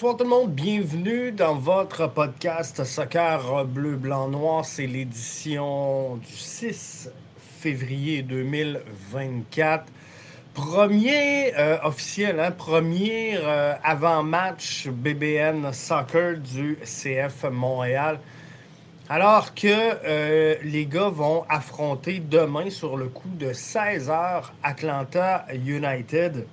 Bonsoir tout le monde, bienvenue dans votre podcast Soccer Bleu, Blanc, Noir. C'est l'édition du 6 février 2024. Premier euh, officiel, hein, premier euh, avant-match BBN Soccer du CF Montréal. Alors que euh, les gars vont affronter demain sur le coup de 16h Atlanta United.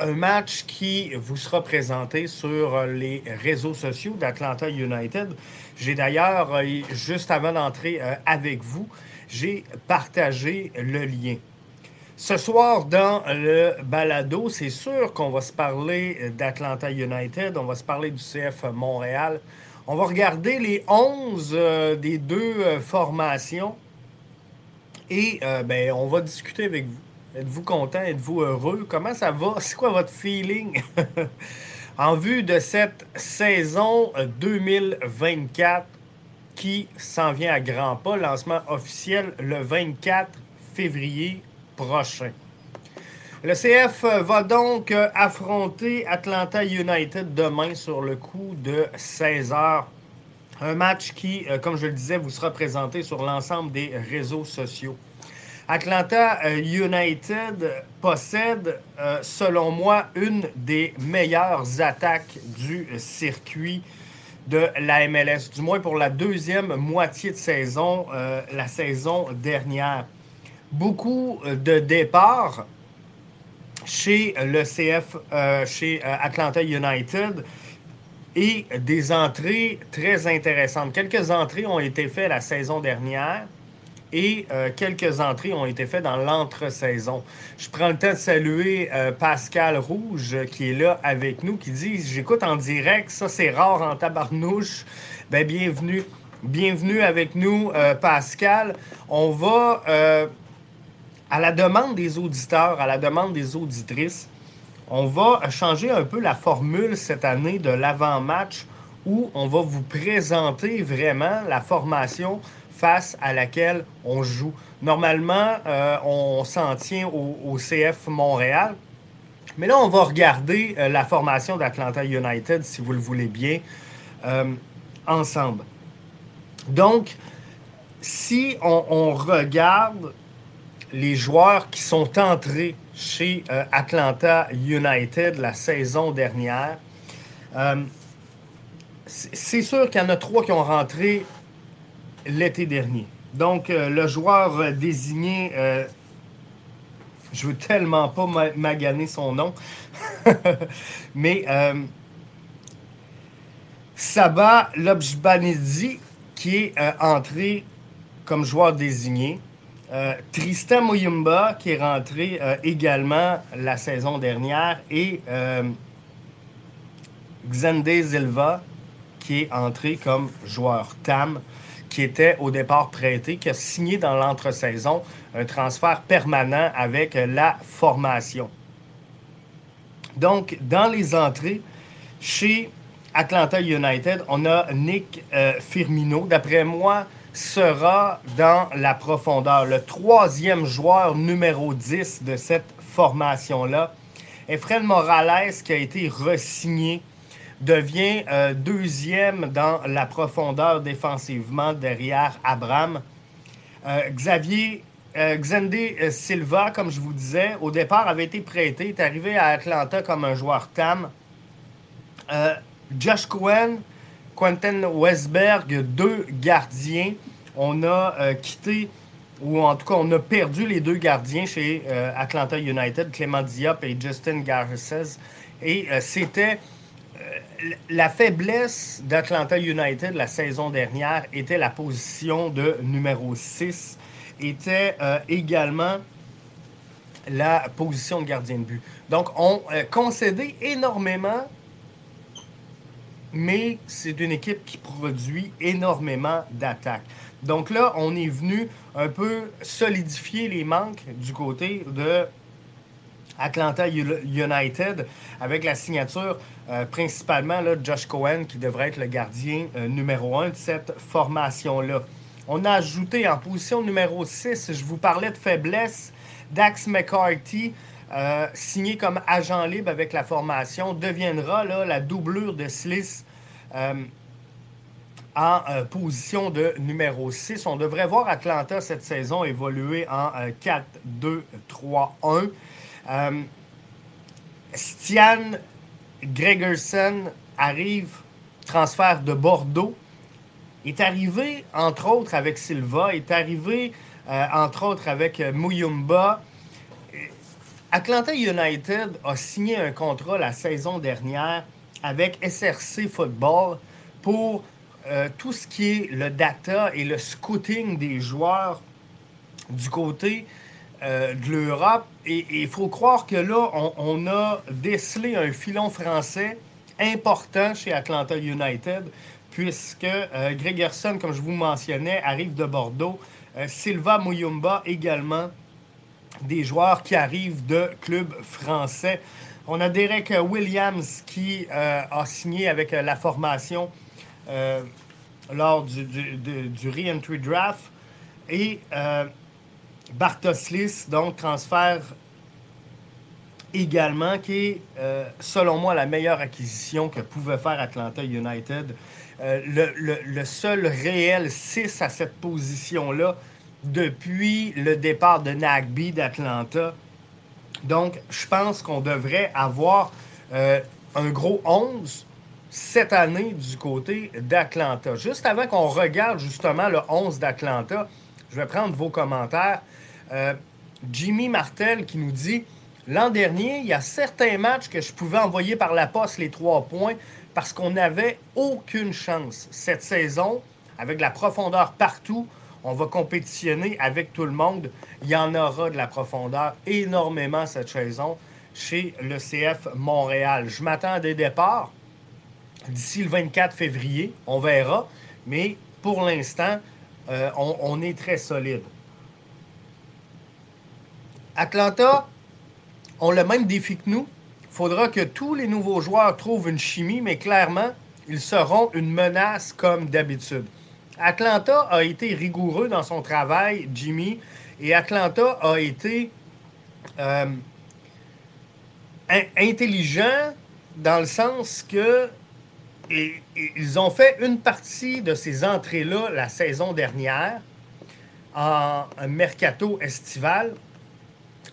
Un match qui vous sera présenté sur les réseaux sociaux d'Atlanta United. J'ai d'ailleurs, euh, juste avant d'entrer euh, avec vous, j'ai partagé le lien. Ce soir, dans le balado, c'est sûr qu'on va se parler d'Atlanta United, on va se parler du CF Montréal. On va regarder les 11 euh, des deux formations et ben, on va discuter avec vous. Êtes-vous content? Êtes-vous heureux? Comment ça va? C'est quoi votre feeling? En vue de cette saison 2024 qui s'en vient à grands pas? Lancement officiel le 24 février prochain. Le CF va donc affronter Atlanta United demain sur le coup de 16 h. Un match qui, euh, comme je le disais, vous sera présenté sur l'ensemble des réseaux sociaux. Atlanta euh, United possède, euh, selon moi, une des meilleures attaques du circuit de la MLS, du moins pour la deuxième moitié de saison, euh, la saison dernière. Beaucoup de départs chez le CF, chez Atlanta United et des entrées très intéressantes. Quelques entrées ont été faites la saison dernière et euh, quelques entrées ont été faites dans l'entre-saison. Je prends le temps de saluer euh, Pascal Rouge qui est là avec nous, qui dit J'écoute en direct, ça c'est rare en tabarnouche. Ben, bienvenue. Bienvenue avec nous, euh, Pascal. On va, à la demande des auditeurs, à la demande des auditrices, on va changer un peu la formule cette année de l'avant-match où on va vous présenter vraiment la formation face à laquelle on joue. Normalement, euh, on s'en tient au, CF Montréal. Mais là, on va regarder euh, la formation d'Atlanta United, si vous le voulez bien, euh, ensemble. Donc, si on, regarde les joueurs qui sont entrés chez Atlanta United la saison dernière, c'est sûr qu'il y en a trois qui ont rentré l'été dernier. Donc, euh, le joueur euh, désigné, euh, je veux tellement pas maganer son nom, mais Saba Lobjbanidi, qui est entré comme joueur désigné. Tristan Moyumba, qui est rentré également la saison dernière. Et Xande Zilva, qui est entré comme joueur TAM qui était au départ prêté, qui a signé dans l'entre-saison un transfert permanent avec la formation. Donc, dans les entrées, chez Atlanta United, on a Nick euh, Firmino. D'après moi, sera dans la profondeur. Le troisième joueur numéro 10 de cette formation-là. Et Fred Morales, qui a été resigné devient euh, deuxième dans la profondeur défensivement derrière Abraham. Euh, Xavier euh, Xende Silva, comme je vous disais, au départ avait été prêté, est arrivé à Atlanta comme un joueur TAM. Josh Cohen, Quentin Westberg, deux gardiens. On a quitté, ou en tout cas, on a perdu les deux gardiens chez Atlanta United, Clément Diop et Justin Garces. Et c'était la faiblesse d'Atlanta United la saison dernière était la position de numéro 6, était euh, également la position de gardien de but. Donc, on euh, concédé énormément, mais c'est une équipe qui produit énormément d'attaques. Donc là, on est venu un peu solidifier les manques du côté de Atlanta United avec la signature euh, principalement là, Josh Cohen qui devrait être le gardien euh, numéro un de cette formation-là. On a ajouté en position numéro 6, je vous parlais de faiblesse, Dax McCarthy, signé comme agent libre avec la formation, deviendra la doublure de Sliss en position de numéro 6. On devrait voir Atlanta cette saison évoluer en 4-2-3-1. Stian Gregerson arrive, transfert de Bordeaux, est arrivé entre autres avec Silva, est arrivé euh, entre autres avec euh, Muyumba. Atlanta United a signé un contrat la saison dernière avec SRC Football pour euh, tout ce qui est le data et le scouting des joueurs du côté euh, de l'Europe. Et il faut croire que là, on, a décelé un filon français important chez Atlanta United, puisque euh, Gregerson, comme je vous mentionnais, arrive de Bordeaux. Euh, Silva Muyumba également, des joueurs qui arrivent de clubs français. On a Derek Williams qui a signé avec la formation lors du, du, du re-entry draft. Et Bartoslis, donc transfert également, qui est, euh, selon moi, la meilleure acquisition que pouvait faire Atlanta United. Euh, le, seul réel 6 à cette position-là depuis le départ de Nagby d'Atlanta. Donc, je pense qu'on devrait avoir euh, un gros 11 cette année du côté d'Atlanta. Juste avant qu'on regarde justement le 11 d'Atlanta, je vais prendre vos commentaires. Euh, Jimmy Martel qui nous dit L'an dernier, il y a certains matchs que je pouvais envoyer par la poste les trois points parce qu'on n'avait aucune chance. Cette saison, avec la profondeur partout, on va compétitionner avec tout le monde. Il y en aura de la profondeur énormément cette saison chez le CF Montréal. Je m'attends à des départs d'ici le 24 février. On verra. Mais pour l'instant, euh, on est très solide. Atlanta ont le même défi que nous. Il faudra que tous les nouveaux joueurs trouvent une chimie, mais clairement, ils seront une menace comme d'habitude. Atlanta a été rigoureux dans son travail, Jimmy, et Atlanta a été euh, intelligent dans le sens que ils ont fait une partie de ces entrées-là la saison dernière en mercato estival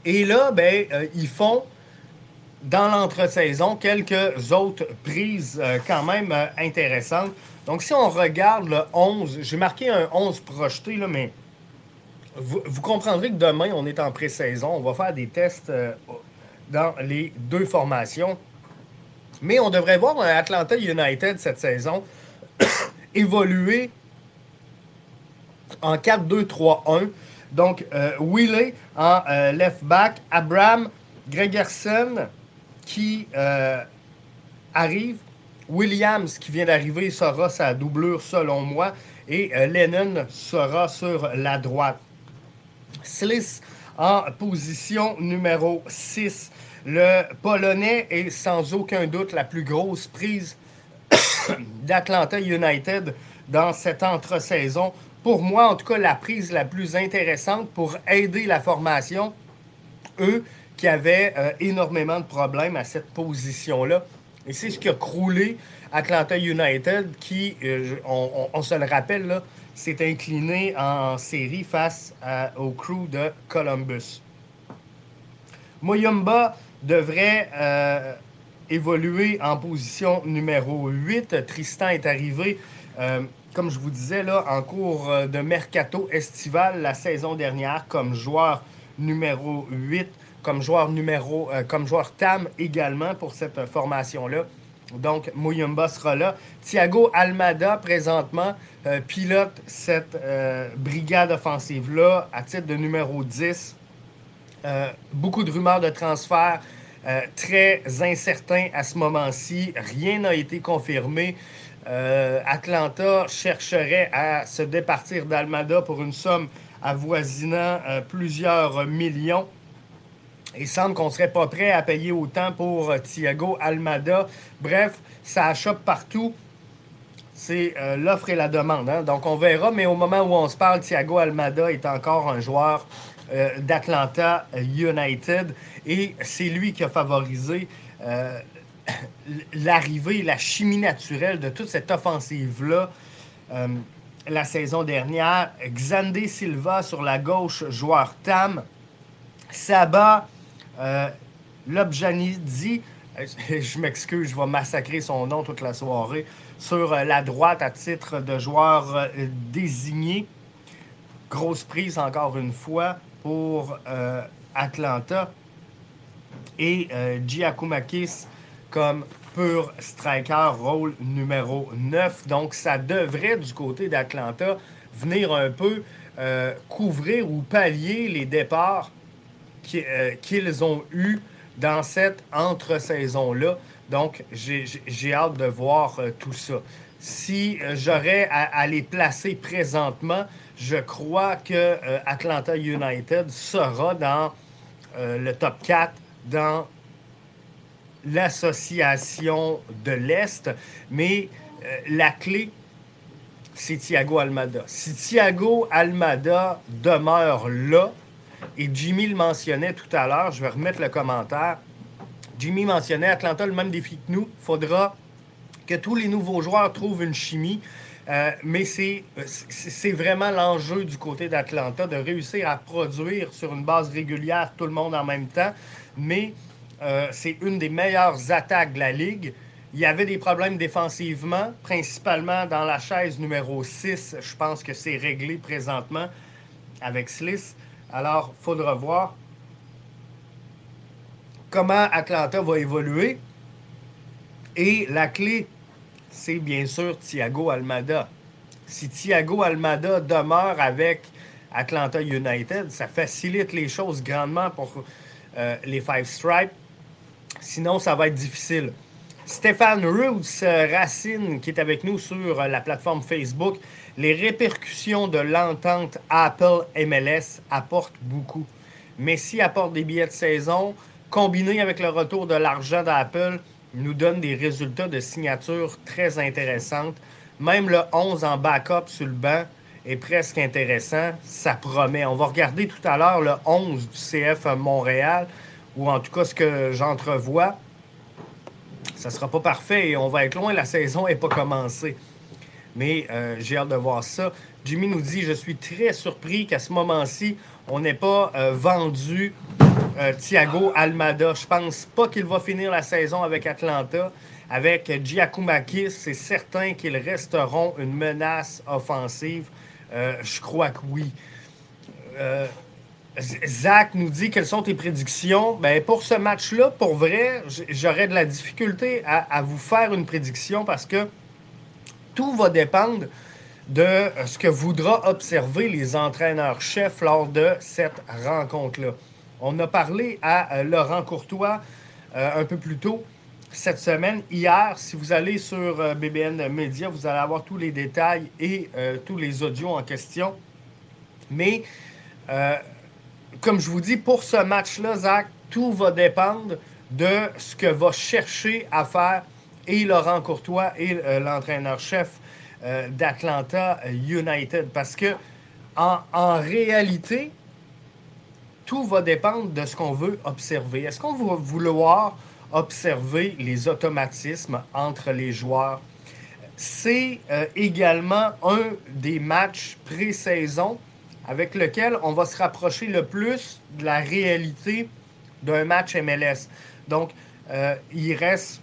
et là, ben, euh, ils font dans l'entre-saison quelques autres prises euh, quand même euh, intéressantes. Donc, si on regarde le 11, j'ai marqué un 11 projeté, là, mais vous, comprendrez que demain, on est en pré-saison. On va faire des tests dans les deux formations. Mais on devrait voir Atlanta United cette saison évoluer en 4-2-3-1 donc, euh, en euh, left back, Abraham Gregerson qui euh, arrive, Williams qui vient d'arriver sera sa doublure selon moi, et Lennon sera sur la droite. Sliss en position numéro 6. Le Polonais est sans aucun doute la plus grosse prise d'Atlanta United dans cette entre-saison pour moi, en tout cas, la prise la plus intéressante pour aider la formation, eux qui avaient euh, énormément de problèmes à cette position-là. Et c'est ce qui a croulé Atlanta United, qui, euh, on, se le rappelle, s'est incliné en série face au crew de Columbus. Moyumba devrait euh, évoluer en position numéro 8. Tristan est arrivé comme je vous disais, là, en cours euh, de mercato estival la saison dernière, comme joueur numéro 8, comme joueur numéro, euh, comme joueur TAM également pour cette formation-là. Donc, Mouyumba sera là. Thiago Almada, présentement, euh, pilote cette brigade offensive-là à titre de numéro 10. beaucoup de rumeurs de transfert. Très incertain à ce moment-ci. Rien n'a été confirmé. Euh, Atlanta chercherait à se départir d'Almada pour une somme avoisinant euh, plusieurs millions. Il semble qu'on ne serait pas prêt à payer autant pour euh, Thiago Almada. Bref, ça achoppe partout. C'est l'offre et la demande. Hein. Donc on verra, mais au moment où on se parle, Thiago Almada est encore un joueur d'Atlanta United. Et c'est lui qui a favorisé l'arrivée, la chimie naturelle de toute cette offensive-là la saison dernière. Xandé Silva sur la gauche, joueur Tam. Saba euh, Lobjanidi, je m'excuse, je vais massacrer son nom toute la soirée, sur euh, la droite à titre de joueur euh, désigné. Grosse prise encore une fois pour euh, Atlanta. Et Giacomakis comme pur striker, rôle numéro 9. Donc, ça devrait, du côté d'Atlanta, venir un peu couvrir ou pallier les départs euh, qu'ils ont eu dans cette entre-saison-là. Donc, j'ai hâte de voir euh, tout ça. Si euh, j'aurais à, les placer présentement, je crois que Atlanta United sera dans le top 4 dans l'association de l'Est. Mais la clé, c'est Thiago Almada. Si Thiago Almada demeure là, et Jimmy le mentionnait tout à l'heure, je vais remettre le commentaire. Jimmy mentionnait Atlanta le même défi que nous. Il faudra que tous les nouveaux joueurs trouvent une chimie. Euh, mais c'est vraiment l'enjeu du côté d'Atlanta de réussir à produire sur une base régulière tout le monde en même temps. Mais euh, c'est une des meilleures attaques de la Ligue. Il y avait des problèmes défensivement, principalement dans la chaise numéro 6. Je pense que c'est réglé présentement avec Sliss. Alors, il faudra voir comment Atlanta va évoluer. Et la clé, c'est bien sûr Thiago Almada. Si Thiago Almada demeure avec Atlanta United, ça facilite les choses grandement pour euh, les Five Stripes. Sinon, ça va être difficile. Stéphane Roots Racine, qui est avec nous sur euh, la plateforme Facebook, les répercussions de l'entente Apple-MLS apportent beaucoup. Messi apporte des billets de saison, combiné avec le retour de l'argent d'Apple, nous donne des résultats de signature très intéressantes. Même le 11 en backup sur le banc est presque intéressant. Ça promet. On va regarder tout à l'heure le 11 du CF Montréal, ou en tout cas ce que j'entrevois. Ça ne sera pas parfait et on va être loin. La saison n'est pas commencée. Mais euh, j'ai hâte de voir ça. Jimmy nous dit Je suis très surpris qu'à ce moment-ci, on n'ait pas euh, vendu euh, Thiago Almada. Je pense pas qu'il va finir la saison avec Atlanta. Avec Giacomakis, c'est certain qu'ils resteront une menace offensive. je crois que oui. Zach nous dit quelles sont tes prédictions. Ben, pour ce match-là, pour vrai, j'aurais de la difficulté à, vous faire une prédiction parce que tout va dépendre de euh, ce que voudra observer les entraîneurs-chefs lors de cette rencontre-là. On a parlé à euh, Laurent Courtois euh, un peu plus tôt cette semaine. Hier, si vous allez sur BBN Media, vous allez avoir tous les détails et tous les audios en question. Mais, comme je vous dis, pour ce match-là, Zach, tout va dépendre de ce que va chercher à faire et Laurent Courtois et euh, l'entraîneur-chef euh, d'Atlanta United. Parce que, en, réalité, tout va dépendre de ce qu'on veut observer. Est-ce qu'on va vouloir observer les automatismes entre les joueurs? C'est euh, également un des matchs pré-saison avec lequel on va se rapprocher le plus de la réalité d'un match MLS. Donc, il reste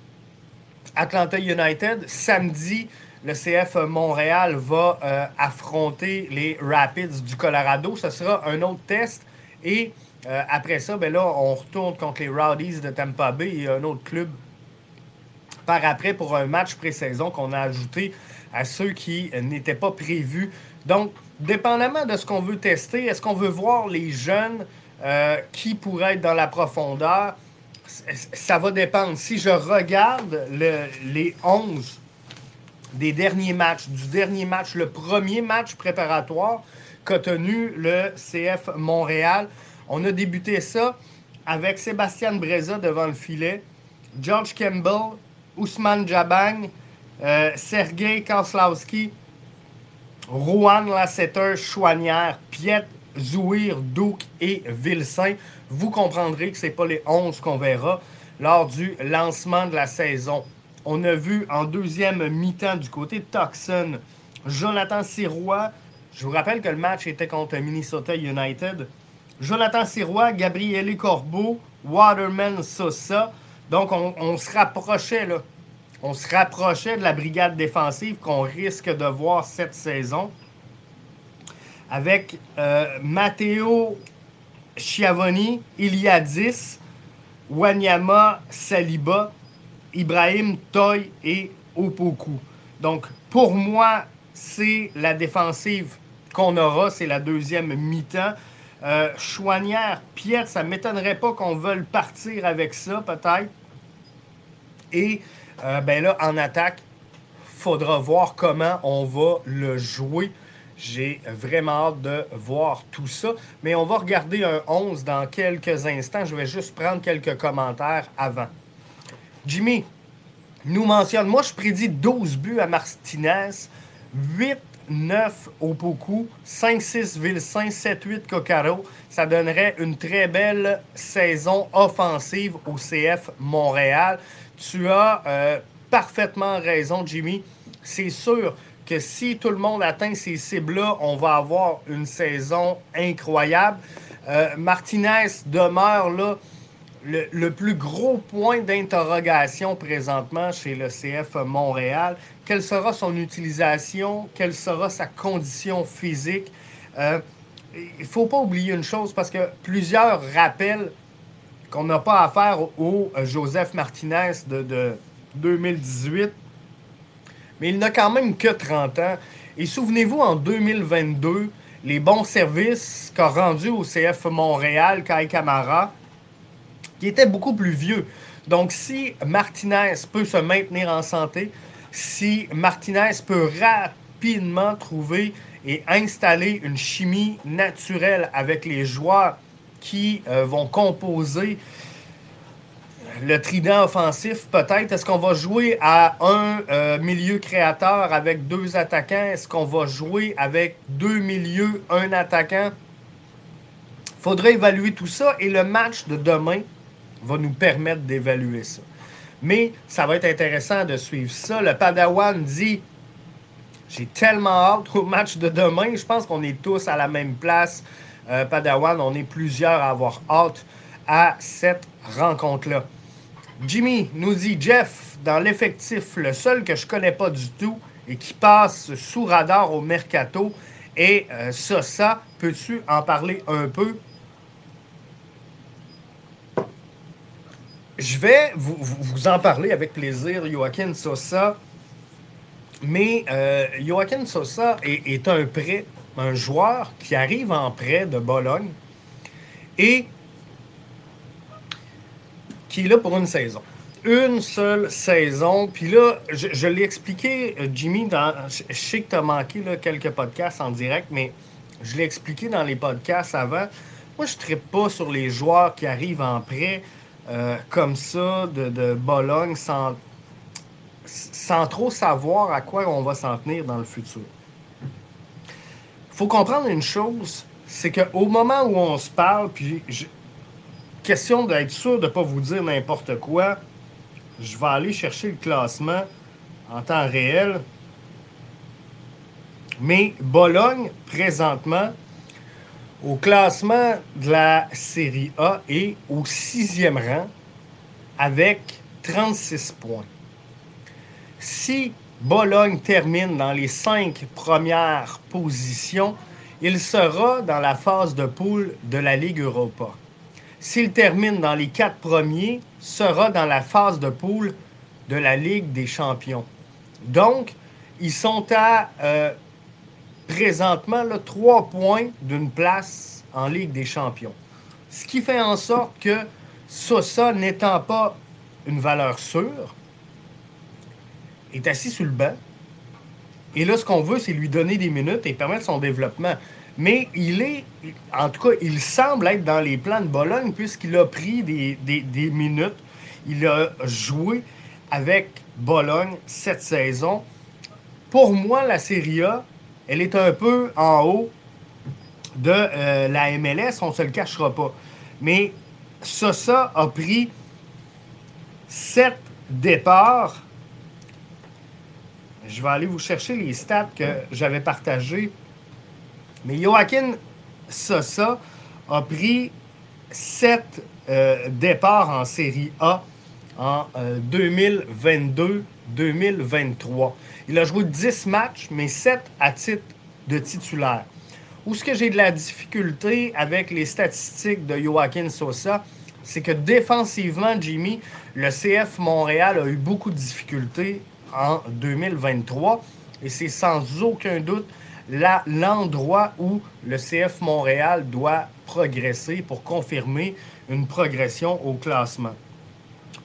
Atlanta United. Samedi, le CF Montréal va euh, affronter les Rapids du Colorado. Ce sera un autre test. Et euh, après ça, ben là, on retourne contre les Rowdies de Tampa Bay et un autre club par après pour un match pré-saison qu'on a ajouté à ceux qui n'étaient pas prévus. Donc, dépendamment de ce qu'on veut tester, est-ce qu'on veut voir les jeunes euh, qui pourraient être dans la profondeur? ça va dépendre. Si je regarde les 11 des derniers matchs, du dernier match, le premier match préparatoire qu'a le CF Montréal, on a débuté ça avec Sébastien Breza devant le filet, George Campbell, Ousmane Jabang, euh, Sergei Kaslowski, Rouen Lasseter, Chouanière, Piet Zouir, Douk et Vilsain. Vous comprendrez que ce n'est pas les 11 qu'on verra lors du lancement de la saison. On a vu en deuxième mi-temps du côté de Jonathan Sirois. Je vous rappelle que le match était contre Minnesota United. Jonathan Sirois, Gabriele Corbeau, Waterman Sosa. Donc, on, se rapprochait, là. On se rapprochait de la brigade défensive qu'on risque de voir cette saison. Avec euh, Matteo Schiavoni, Iliadis, Wanyama Saliba, Ibrahim Toy et Opoku. Donc, pour moi, c'est la défensive qu'on aura, c'est la deuxième mi-temps. Euh, Piet, ça ne m'étonnerait pas qu'on veuille partir avec ça, peut-être. Et euh, ben là, en attaque, faudra voir comment on va le jouer. J'ai vraiment hâte de voir tout ça. Mais on va regarder un 11 dans quelques instants. Je vais juste prendre quelques commentaires avant. Jimmy nous mentionne, moi je prédis 12 buts à Martinez, 8 9 au Poku, 5-6 Vilsain, 7-8 Cocaro. Ça donnerait une très belle saison offensive au CF Montréal. Tu as euh, parfaitement raison, Jimmy. C'est sûr que si tout le monde atteint ces cibles-là, on va avoir une saison incroyable. Euh, Martinez demeure là le, plus gros point d'interrogation présentement chez le CF Montréal. Quelle sera son utilisation? Quelle sera sa condition physique? Euh, il ne faut pas oublier une chose parce que plusieurs rappellent qu'on n'a pas affaire au Joseph Martinez de, 2018, mais il n'a quand même que 30 ans. Et souvenez-vous, en 2022, les bons services qu'a rendus au CF Montréal, Kai Camara, qui était beaucoup plus vieux. Donc, si Martinez peut se maintenir en santé, si Martinez peut rapidement trouver et installer une chimie naturelle avec les joueurs qui euh, vont composer le trident offensif, peut-être. Est-ce qu'on va jouer à un euh, milieu créateur avec deux attaquants? Est-ce qu'on va jouer avec deux milieux, un attaquant? faudrait évaluer tout ça. Et le match de demain va nous permettre d'évaluer ça. Mais ça va être intéressant de suivre ça. Le Padawan dit J'ai tellement hâte au match de demain. Je pense qu'on est tous à la même place. Euh, Padawan, on est plusieurs à avoir hâte à cette rencontre-là. Jimmy nous dit Jeff, dans l'effectif, le seul que je connais pas du tout et qui passe sous radar au mercato est euh, Sosa. Peux-tu en parler un peu? Je vais vous, en parler avec plaisir, Joaquin Sosa. Mais euh, Joaquin Sosa est, un prêt, un joueur qui arrive en prêt de Bologne et qui est là pour une saison. Une seule saison. Puis là, je, l'ai expliqué, euh, Jimmy, dans, je, sais que tu as manqué quelques podcasts en direct, mais je l'ai expliqué dans les podcasts avant. Moi, je ne pas sur les joueurs qui arrivent en prêt. Euh, comme ça de, Bologne sans, sans trop savoir à quoi on va s'en tenir dans le futur. Il faut comprendre une chose, c'est qu'au moment où on se parle, puis question d'être sûr de ne pas vous dire n'importe quoi, je vais aller chercher le classement en temps réel. Mais Bologne, présentement, au classement de la Série A est au sixième rang avec 36 points. Si Bologne termine dans les cinq premières positions, il sera dans la phase de poule de la Ligue Europa. S'il termine dans les quatre premiers, sera dans la phase de poule de la Ligue des champions. Donc, ils sont à euh, présentement là, trois points d'une place en Ligue des champions. Ce qui fait en sorte que Sosa, n'étant pas une valeur sûre, est assis sur le banc. Et là, ce qu'on veut, c'est lui donner des minutes et permettre son développement. Mais il est, en tout cas, il semble être dans les plans de Bologne puisqu'il a pris des, des minutes. Il a joué avec Bologne cette saison. Pour moi, la Serie A, elle est un peu en haut de euh, la MLS, on ne se le cachera pas. Mais Sosa a pris sept départs. Je vais aller vous chercher les stats que j'avais partagés. Mais Joaquin Sosa a pris sept euh, départs en Série A en 2022-2023. Il a joué 10 matchs, mais 7 à titre de titulaire. Où ce que j'ai de la difficulté avec les statistiques de Joaquin Sosa, c'est que défensivement, Jimmy, le CF Montréal a eu beaucoup de difficultés en 2023 et c'est sans aucun doute l'endroit où le CF Montréal doit progresser pour confirmer une progression au classement.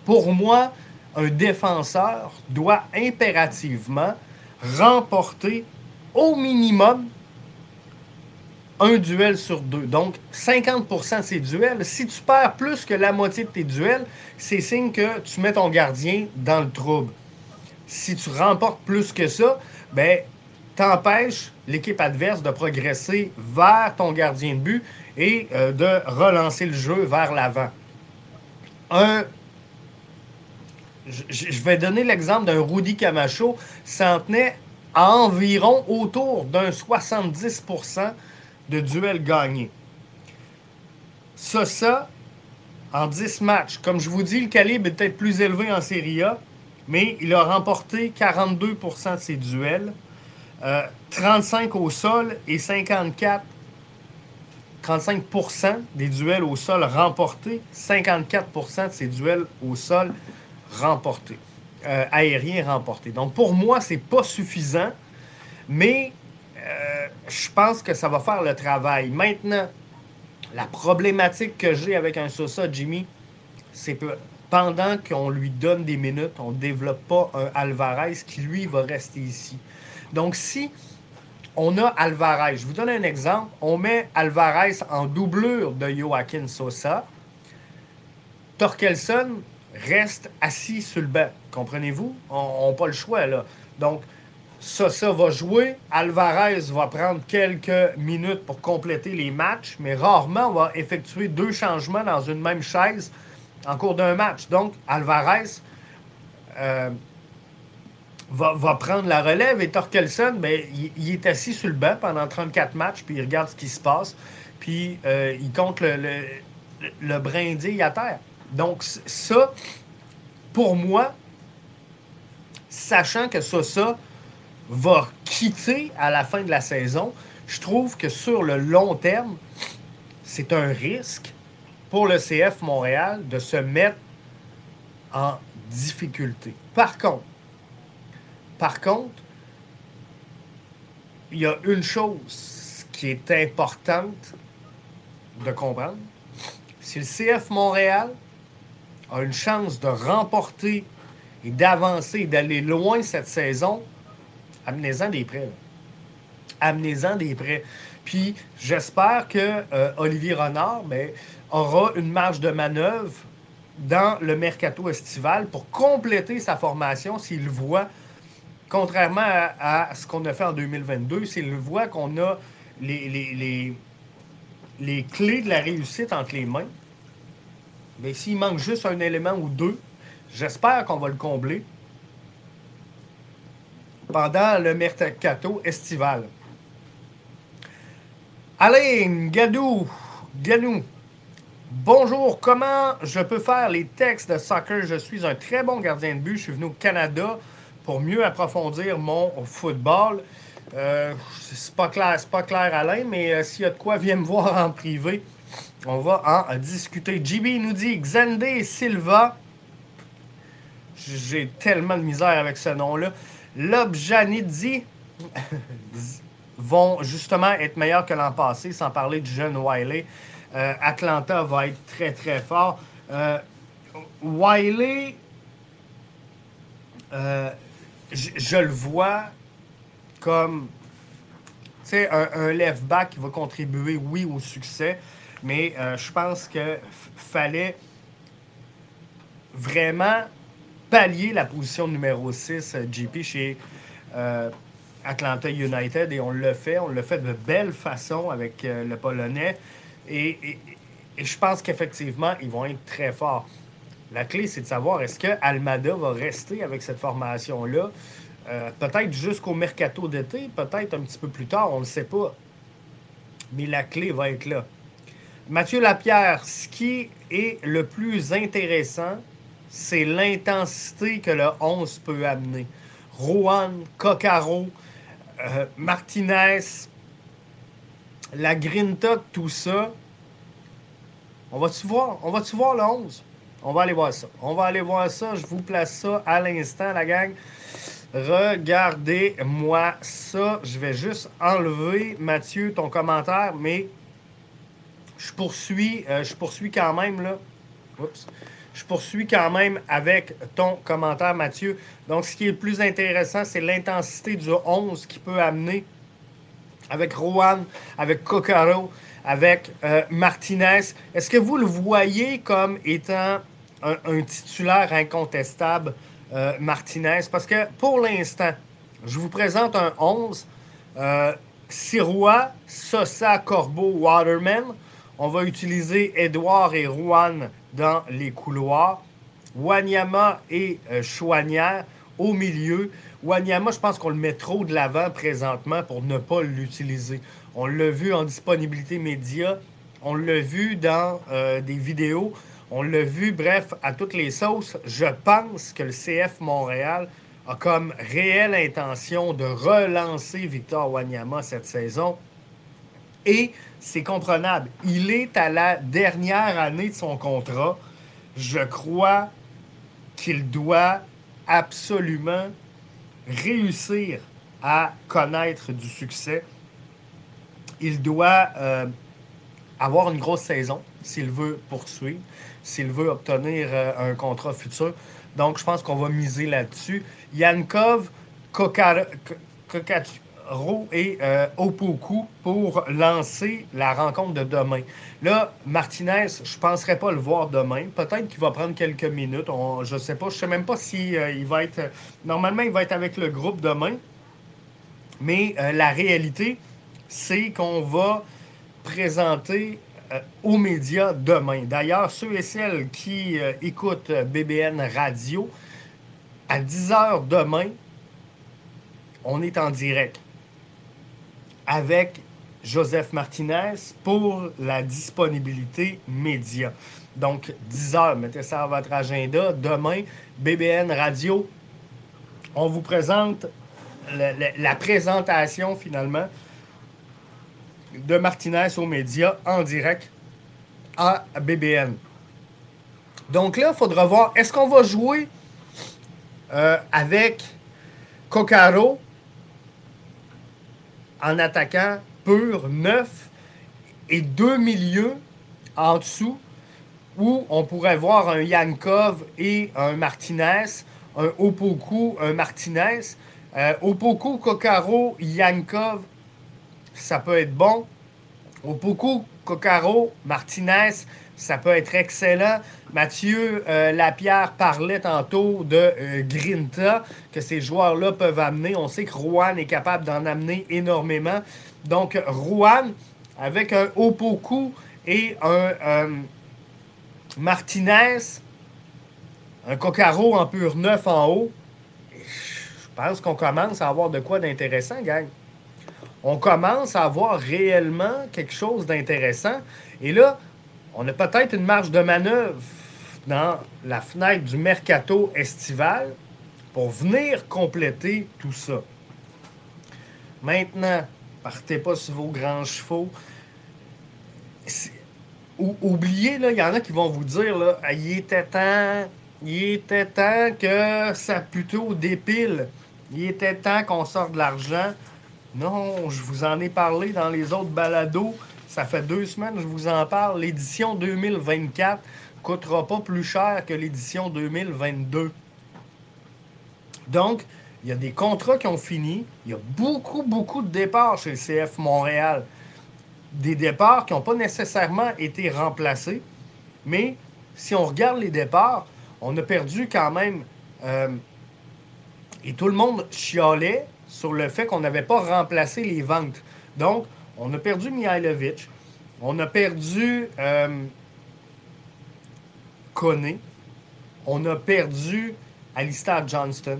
Pour moi, un défenseur doit impérativement remporter au minimum un duel sur deux. Donc, 50% de ces duels. Si tu perds plus que la moitié de tes duels, c'est signe que tu mets ton gardien dans le trouble. Si tu remportes plus que ça, ben, t'empêches l'équipe adverse de progresser vers ton gardien de but et euh, de relancer le jeu vers l'avant. Un je vais donner l'exemple d'un Rudy Camacho, s'en tenait à environ autour d'un 70% de duels gagnés. Ça, ça, en 10 matchs. Comme je vous dis, le calibre est peut-être plus élevé en Serie A, mais il a remporté 42% de ses duels, 35 euh, au sol et 54 35% des duels au sol remportés, 54% de ses duels au sol remportés, euh, aériens remportés. Donc pour moi, c'est pas suffisant, mais euh, je pense que ça va faire le travail. Maintenant, la problématique que j'ai avec un Sosa, Jimmy, c'est que pendant qu'on lui donne des minutes, on ne développe pas un Alvarez qui, lui, va rester ici. Donc, si on a Alvarez, je vous donne un exemple, on met Alvarez en doublure de Joaquin Sosa, Torkelson reste assis sur le banc. Comprenez-vous? On n'a pas le choix, là. Donc, Sosa va jouer. Alvarez va prendre quelques minutes pour compléter les matchs, mais rarement on va effectuer deux changements dans une même chaise en cours d'un match. Donc, Alvarez euh, va, prendre la relève et Torkelson, ben, il, est assis sur le banc pendant 34 matchs, puis il regarde ce qui se passe, puis euh, il compte le, le, le brindille à terre. Donc, ça, pour moi, sachant que Sosa va quitter à la fin de la saison, je trouve que sur le long terme, c'est un risque pour le CF Montréal de se mettre en difficulté. Par contre, par contre, il y a une chose qui est importante de comprendre. Si le CF Montréal a une chance de remporter et d'avancer, d'aller loin cette saison, amenez-en des prêts. Amenez-en des prêts. Puis j'espère que euh, Olivier Renard aura une marge de manœuvre dans le mercato estival pour compléter sa formation s'il voit, contrairement à, ce qu'on a fait en 2022, s'il voit qu'on a les, les, les, clés de la réussite entre les mains, mais s'il manque juste un élément ou deux, j'espère qu'on va le combler pendant le mercato estival. Alain Gadou, Gadou, bonjour, comment je peux faire les textes de soccer? Je suis un très bon gardien de but. Je suis venu au Canada pour mieux approfondir mon football. Euh, c'est pas clair, c'est pas clair, Alain, mais euh, s'il y a de quoi, viens me voir en privé. On va en discuter. JB nous dit Xandé Silva. J'ai tellement de misère avec ce nom-là. L'Objanidi vont justement être meilleurs que l'an passé, sans parler du jeune Wiley. Euh, Atlanta va être très, très fort. Euh, Wiley, euh, je le vois comme un, un left-back qui va contribuer, oui, au succès, mais je pense qu'il fallait vraiment pallier la position numéro 6, JP, chez, euh, Atlanta United et on le fait. On le fait de belle façon avec euh, le Polonais. Et, je pense qu'effectivement, ils vont être très forts. La clé, c'est de savoir est-ce que Almada va rester avec cette formation-là? Euh, peut-être jusqu'au mercato d'été, peut-être un petit peu plus tard, on ne le sait pas. Mais la clé va être là. Mathieu Lapierre, ce qui est le plus intéressant, c'est l'intensité que le 11 peut amener. Rohan, Coccaro, euh, Martinez, la Grinta, tout ça. On va-tu voir? On va-tu voir le 11? On va aller voir ça. On va aller voir ça. Je vous place ça à l'instant, la gang. Regardez-moi ça. Je vais juste enlever, Mathieu, ton commentaire, mais je poursuis, euh, je poursuis quand même, là. Je poursuis quand même avec ton commentaire, Mathieu. Donc, ce qui est le plus intéressant, c'est l'intensité du 11 qui peut amener avec Rowan, avec Coccaro, avec euh, Martinez. Est-ce que vous le voyez comme étant un, titulaire incontestable, euh, Martinez? Parce que pour l'instant, je vous présente un 11. Euh, Sirois, Sosa, Corbeau, Waterman. On va utiliser Edouard et Rouen dans les couloirs. Wanyama et euh, Chouanière au milieu. Wanyama, je pense qu'on le met trop de l'avant présentement pour ne pas l'utiliser. On l'a vu en disponibilité média, on l'a vu dans euh, des vidéos, on l'a vu, bref, à toutes les sauces. Je pense que le CF Montréal a comme réelle intention de relancer Victor Wanyama cette saison. Et c'est comprenable. Il est à la dernière année de son contrat. Je crois qu'il doit absolument réussir à connaître du succès. Il doit euh, avoir une grosse saison s'il veut poursuivre, s'il veut obtenir euh, un contrat futur. Donc, je pense qu'on va miser là-dessus. Yankov Kokar Ro et euh, Opoku pour lancer la rencontre de demain. Là, Martinez, je ne penserais pas le voir demain. Peut-être qu'il va prendre quelques minutes. je ne sais pas. Je ne sais même pas si euh, va être. Normalement, il va être avec le groupe demain. Mais euh, la réalité, c'est qu'on va présenter aux médias demain. D'ailleurs, ceux et celles qui écoutent BBN Radio, à 10h demain, on est en direct avec Joseph Martinez pour la disponibilité média. Donc, 10 heures, mettez ça à votre agenda. Demain, BBN Radio, on vous présente la, présentation finalement de Martinez aux médias en direct à BBN. Donc là, il faudra voir, est-ce qu'on va jouer euh, avec Coccaro en attaquant pur, neuf et deux milieux en dessous où on pourrait voir un Yankov et un Martinez, un Opoku, un Martinez. Euh, Opoku, Kokaro, Yankov, ça peut être bon. Opoku, Kokaro, Martinez, ça peut être excellent. Mathieu euh, Lapierre parlait tantôt de euh, Grinta, que ces joueurs-là peuvent amener. On sait que Rouen est capable d'en amener énormément. Donc, Rouen, avec un Opoku et un euh, Martinez, un Cocaro en pur neuf en haut, je pense qu'on commence à avoir de quoi d'intéressant, gang. On commence à avoir réellement quelque chose d'intéressant. Et là, on a peut-être une marge de manœuvre dans la fenêtre du mercato estival pour venir compléter tout ça. Maintenant, partez pas sur vos grands chevaux. oubliez, il y en a qui vont vous dire, là, ah, il était temps, il était temps que ça plutôt dépile. Il était temps qu'on sorte de l'argent. Non, je vous en ai parlé dans les autres balados. Ça fait deux semaines que je vous en parle. L'édition 2024 coûtera pas plus cher que l'édition 2022. Donc, il y a des contrats qui ont fini. Il y a beaucoup, beaucoup de départs chez le CF Montréal. Des départs qui n'ont pas nécessairement été remplacés. Mais si on regarde les départs, on a perdu quand même. Euh, et tout le monde chialait sur le fait qu'on n'avait pas remplacé les ventes. Donc, on a perdu Mihailovic, on a perdu euh, Kone, on a perdu Alistair Johnston,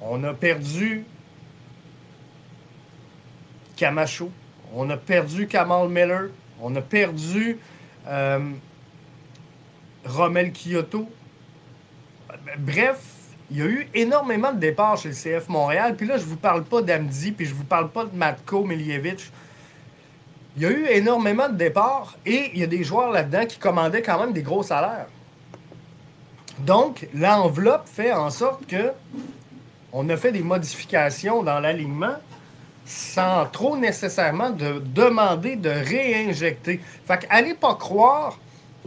on a perdu Camacho, on a perdu Kamal Miller, on a perdu euh, Romel Kyoto. Bref, il y a eu énormément de départs chez le CF Montréal. Puis là, je vous parle pas d'Amdi, puis je vous parle pas de Matko Miljevic. Il y a eu énormément de départs et il y a des joueurs là-dedans qui commandaient quand même des gros salaires. Donc, l'enveloppe fait en sorte que on a fait des modifications dans l'alignement sans trop nécessairement de demander de réinjecter. Fait qu'allez pas croire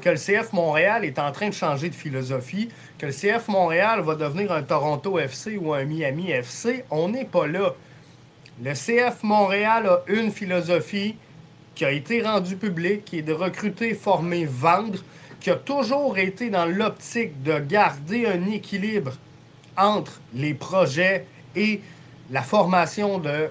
que le CF Montréal est en train de changer de philosophie, que le CF Montréal va devenir un Toronto FC ou un Miami FC. On n'est pas là. Le CF Montréal a une philosophie qui a été rendue publique, qui est de recruter, former, vendre, qui a toujours été dans l'optique de garder un équilibre entre les projets et la formation de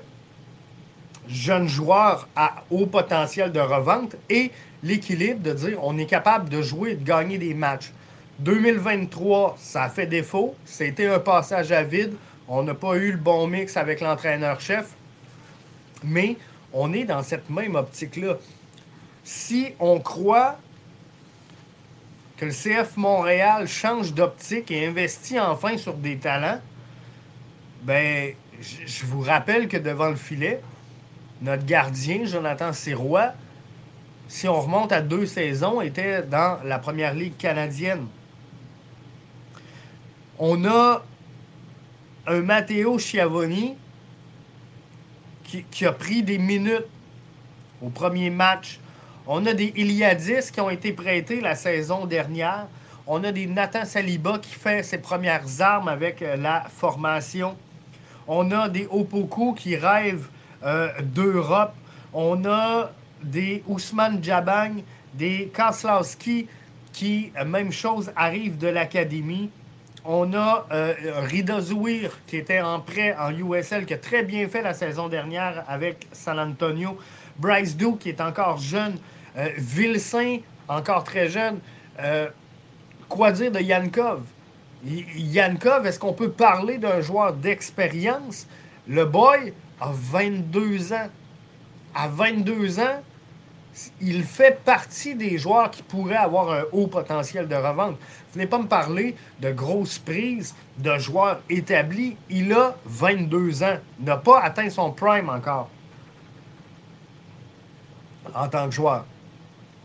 jeunes joueurs à haut potentiel de revente et l'équilibre de dire on est capable de jouer et de gagner des matchs. 2023, ça a fait défaut. C'était un passage à vide. On n'a pas eu le bon mix avec l'entraîneur-chef. Mais on est dans cette même optique-là. Si on croit que le CF Montréal change d'optique et investit enfin sur des talents, ben, je vous rappelle que devant le filet, notre gardien, Jonathan Sirois, si on remonte à deux saisons, était dans la première ligue canadienne. On a un Matteo Schiavoni qui, a pris des minutes au premier match. On a des Iliadis qui ont été prêtés la saison dernière. On a des Nathan Saliba qui fait ses premières armes avec euh, la formation. On a des Opoku qui rêvent euh, d'Europe. On a des Ousmane Jabang, des Kaslowski qui, euh, même chose, arrivent de l'académie. On a euh, Rida Zouir qui était en prêt en USL, qui a très bien fait la saison dernière avec San Antonio. Bryce Duke qui est encore jeune. Euh, encore très jeune. quoi dire de Yankov? Yankov, est-ce qu'on peut parler d'un joueur d'expérience? Le boy, a 22 ans. À 22 ans, il fait partie des joueurs qui pourraient avoir un haut potentiel de revente. Venez pas me parler de grosses prises, de joueurs établis. Il a 22 ans, n'a pas atteint son prime encore en tant que joueur.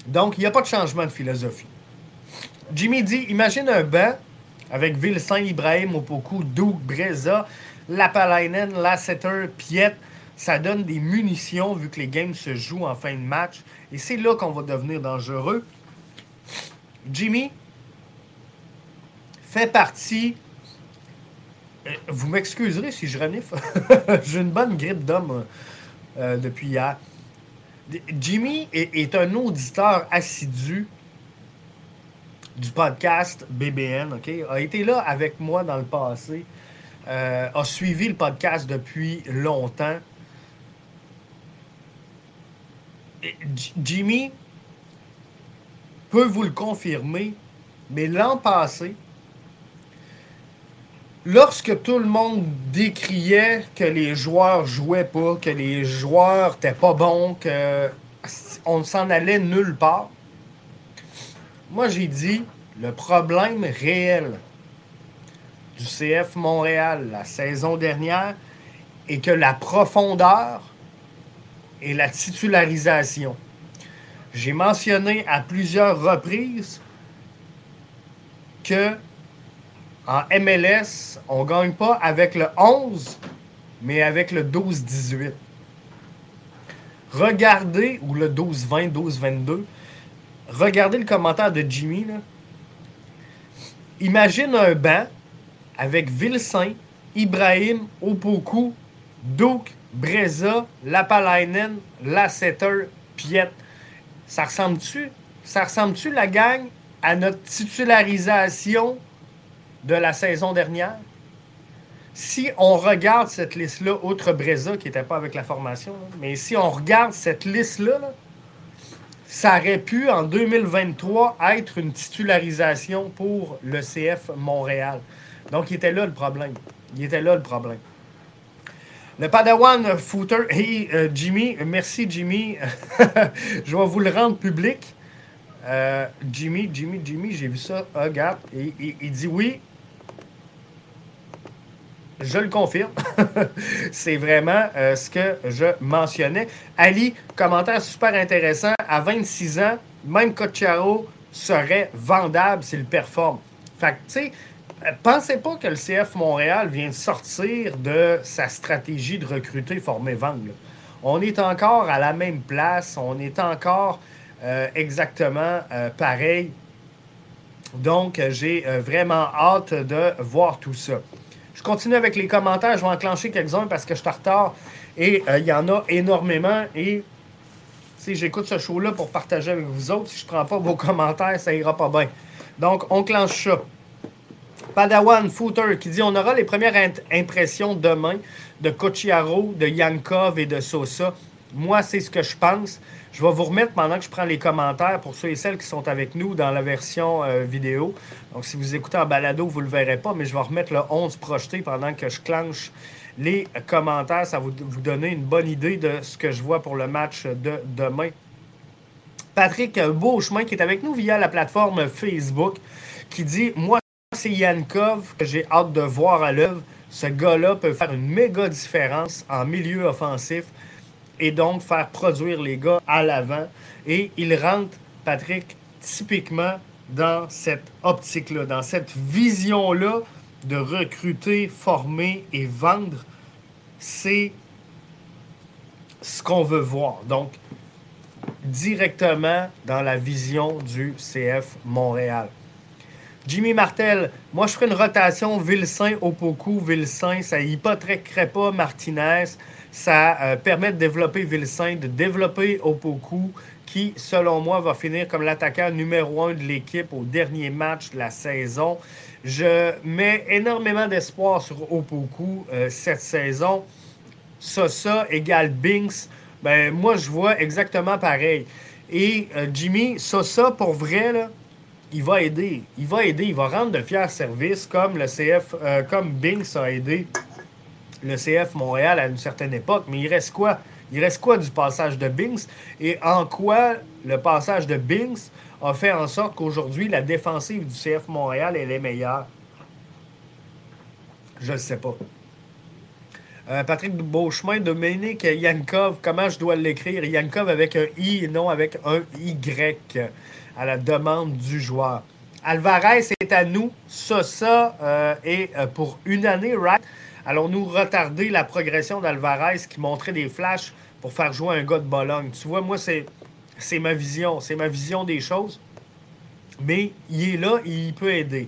Donc, il n'y a pas de changement de philosophie. Jimmy dit imagine un banc avec Vilsaint, Ibrahim, Opoku, Doug, Breza, Lapalainen, Lasseter, Piet, ça donne des munitions vu que les games se jouent en fin de match. Et c'est là qu'on va devenir dangereux. Jimmy fait partie. Euh, vous m'excuserez si je renifle. J'ai une bonne grippe d'homme euh, depuis hier. Jimmy est, un auditeur assidu du podcast BBN, OK? A été là avec moi dans le passé. Euh, a suivi le podcast depuis longtemps. Jimmy peut vous le confirmer, mais l'an passé, lorsque tout le monde décriait que les joueurs jouaient pas, que les joueurs n'étaient pas bons, qu'on s'en allait nulle part, moi j'ai dit le problème réel du CF Montréal la saison dernière et que la profondeur et la titularisation. J'ai mentionné à plusieurs reprises que en MLS, on ne gagne pas avec le 11, mais avec le 12-18. Regardez, ou le 12-20, 12-22, regardez le commentaire de Jimmy. Imagine un banc avec Vilsaint, Ibrahim, Opoku, Duke, Breza, Lapalainen, Lasseter, Piet. Ça ressemble-tu? Ça ressemble-tu, la gang, à notre titularisation de la saison dernière? si on regarde cette liste-là, outre Breza qui n'était pas avec la formation, mais si on regarde cette liste-là, ça aurait pu en 2023 être une titularisation pour le CF Montréal. Donc, il était là le problème. Il était là le problème. Le Padawan Footer. Hey, euh, Jimmy, merci Jimmy. Je vais vous le rendre public. Euh, Jimmy, Jimmy, Jimmy, j'ai vu ça. regarde, il dit oui, je le confirme. c'est vraiment euh, ce que je mentionnais. Ali, commentaire super intéressant. À 26 ans, même Cocharo serait vendable s'il performe. Fait que, tu sais, euh, pensez pas que le CF Montréal vient de sortir de sa stratégie de recruter, former, vendre. On est encore à la même place. On est encore euh, exactement pareil. Donc, j'ai vraiment hâte de voir tout ça. Je continue avec les commentaires. Je vais enclencher quelques-uns parce que je suis en retard. Et euh, il y en a énormément. Et si j'écoute ce show-là pour partager avec vous autres, si je ne prends pas vos commentaires, ça ira pas bien. Donc, on clenche ça. Padawan Footer qui dit on aura les premières impressions demain de Cochiaro, de Yankov et de Sosa. Moi, c'est ce que je pense. Je vais vous remettre pendant que je prends les commentaires pour ceux et celles qui sont avec nous dans la version euh, vidéo. Donc, si vous écoutez en balado, vous ne le verrez pas, mais je vais remettre le 11 projeté pendant que je clenche les commentaires. Ça va vous donner une bonne idée de ce que je vois pour le match de demain. Patrick Beauchemin qui est avec nous via la plateforme Facebook qui dit Moi, c'est Yankov que j'ai hâte de voir à l'œuvre. Ce gars-là peut faire une méga différence en milieu offensif et donc faire produire les gars à l'avant. Et il rentre, Patrick, typiquement dans cette optique-là, dans cette vision-là de recruter, former et vendre. C'est ce qu'on veut voir. Donc, directement dans la vision du CF Montréal. Jimmy Martel, moi je ferai une rotation Vilsain-Opoku, Vilsain, ça hypothèquerait pas Martinez. Ça euh, permet de développer Vilsain, de développer Opoku, qui, selon moi, va finir comme l'attaquant numéro un de l'équipe au dernier match de la saison. Je mets énormément d'espoir sur Opoku euh, cette saison. Sosa égale Binks. Ben, moi, je vois exactement pareil. Et euh, Jimmy, Sosa, pour vrai, là, il va aider. Il va aider. Il va rendre de fiers services comme le CF, comme Binks a aidé le CF Montréal à une certaine époque, mais il reste quoi? Il reste quoi du passage de Binks? Et en quoi le passage de Binks a fait en sorte qu'aujourd'hui, la défensive du CF Montréal, elle est meilleure? Je ne sais pas. Euh, Patrick Beauchemin, Dominique Yankov, comment je dois l'écrire? Yankov avec un I et non avec un Y à la demande du joueur. Alvarez est à nous. Ça euh, est euh, pour une année, right? Allons-nous retarder la progression d'Alvarez qui montrait des flashs pour faire jouer un gars de Bologne? Tu vois, moi, c'est, c'est ma vision. C'est ma vision des choses. Mais il est là, il peut aider.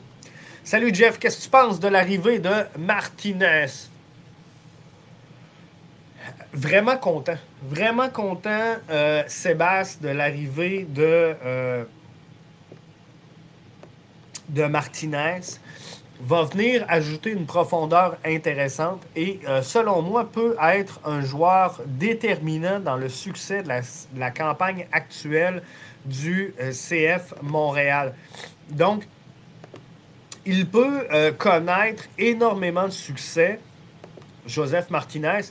Salut Jeff, qu'est-ce que tu penses de l'arrivée de Martinez? Vraiment content. Vraiment content, euh, Sébastien, de l'arrivée de, euh, de Martinez va venir ajouter une profondeur intéressante et, euh, selon moi, peut être un joueur déterminant dans le succès de la, campagne actuelle du euh, CF Montréal. Donc, il peut euh, connaître énormément de succès, Joseph Martinez.